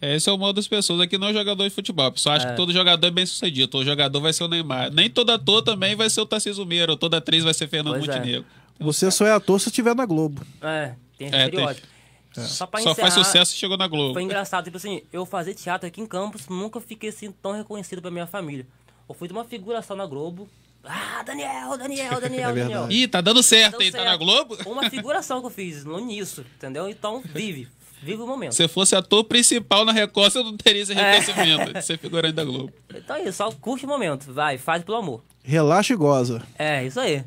Esse é o modo das pessoas aqui, não é jogador de futebol. A pessoa acha É. que todo jogador é bem sucedido. Todo jogador vai ser o Neymar. Nem todo ator também vai ser o Tarcísio Meira. ou Toda atriz vai ser Fernando Pois é. Montenegro. Você só é ator se estiver na Globo. É, tem esse É, tem- estereótipo. Só pra Só encerrar, faz sucesso e chegou na Globo. Foi engraçado, tipo assim, eu fazer teatro aqui em Campos, nunca fiquei assim tão reconhecido pra minha família. Eu fui de uma figuração na Globo. Ah, Daniel, Daniel, Daniel, [LAUGHS] É Daniel. Ih, tá dando certo? Tá certo. na Globo? Uma [LAUGHS] figuração que eu fiz no início, entendeu? Então, vive. Vive o momento. Se você fosse ator principal na Record, você não teria esse É. reconhecimento de ser figurante da Globo. Então é isso, só curte o momento. Vai, faz pelo amor. Relaxa e goza. É, isso aí.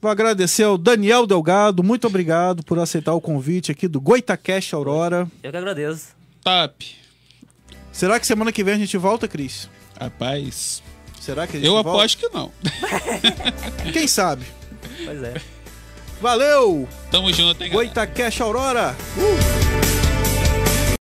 Vou agradecer ao Daniel Delgado. Muito obrigado por aceitar o convite aqui do Goitacast Aurora. Eu que agradeço. Top. Será que semana que vem a gente volta, Cris? Rapaz, Será que a gente eu volta? aposto que não. Quem sabe? Pois é. Valeu! Tamo junto, hein, galera? Goitacast Aurora! Uh!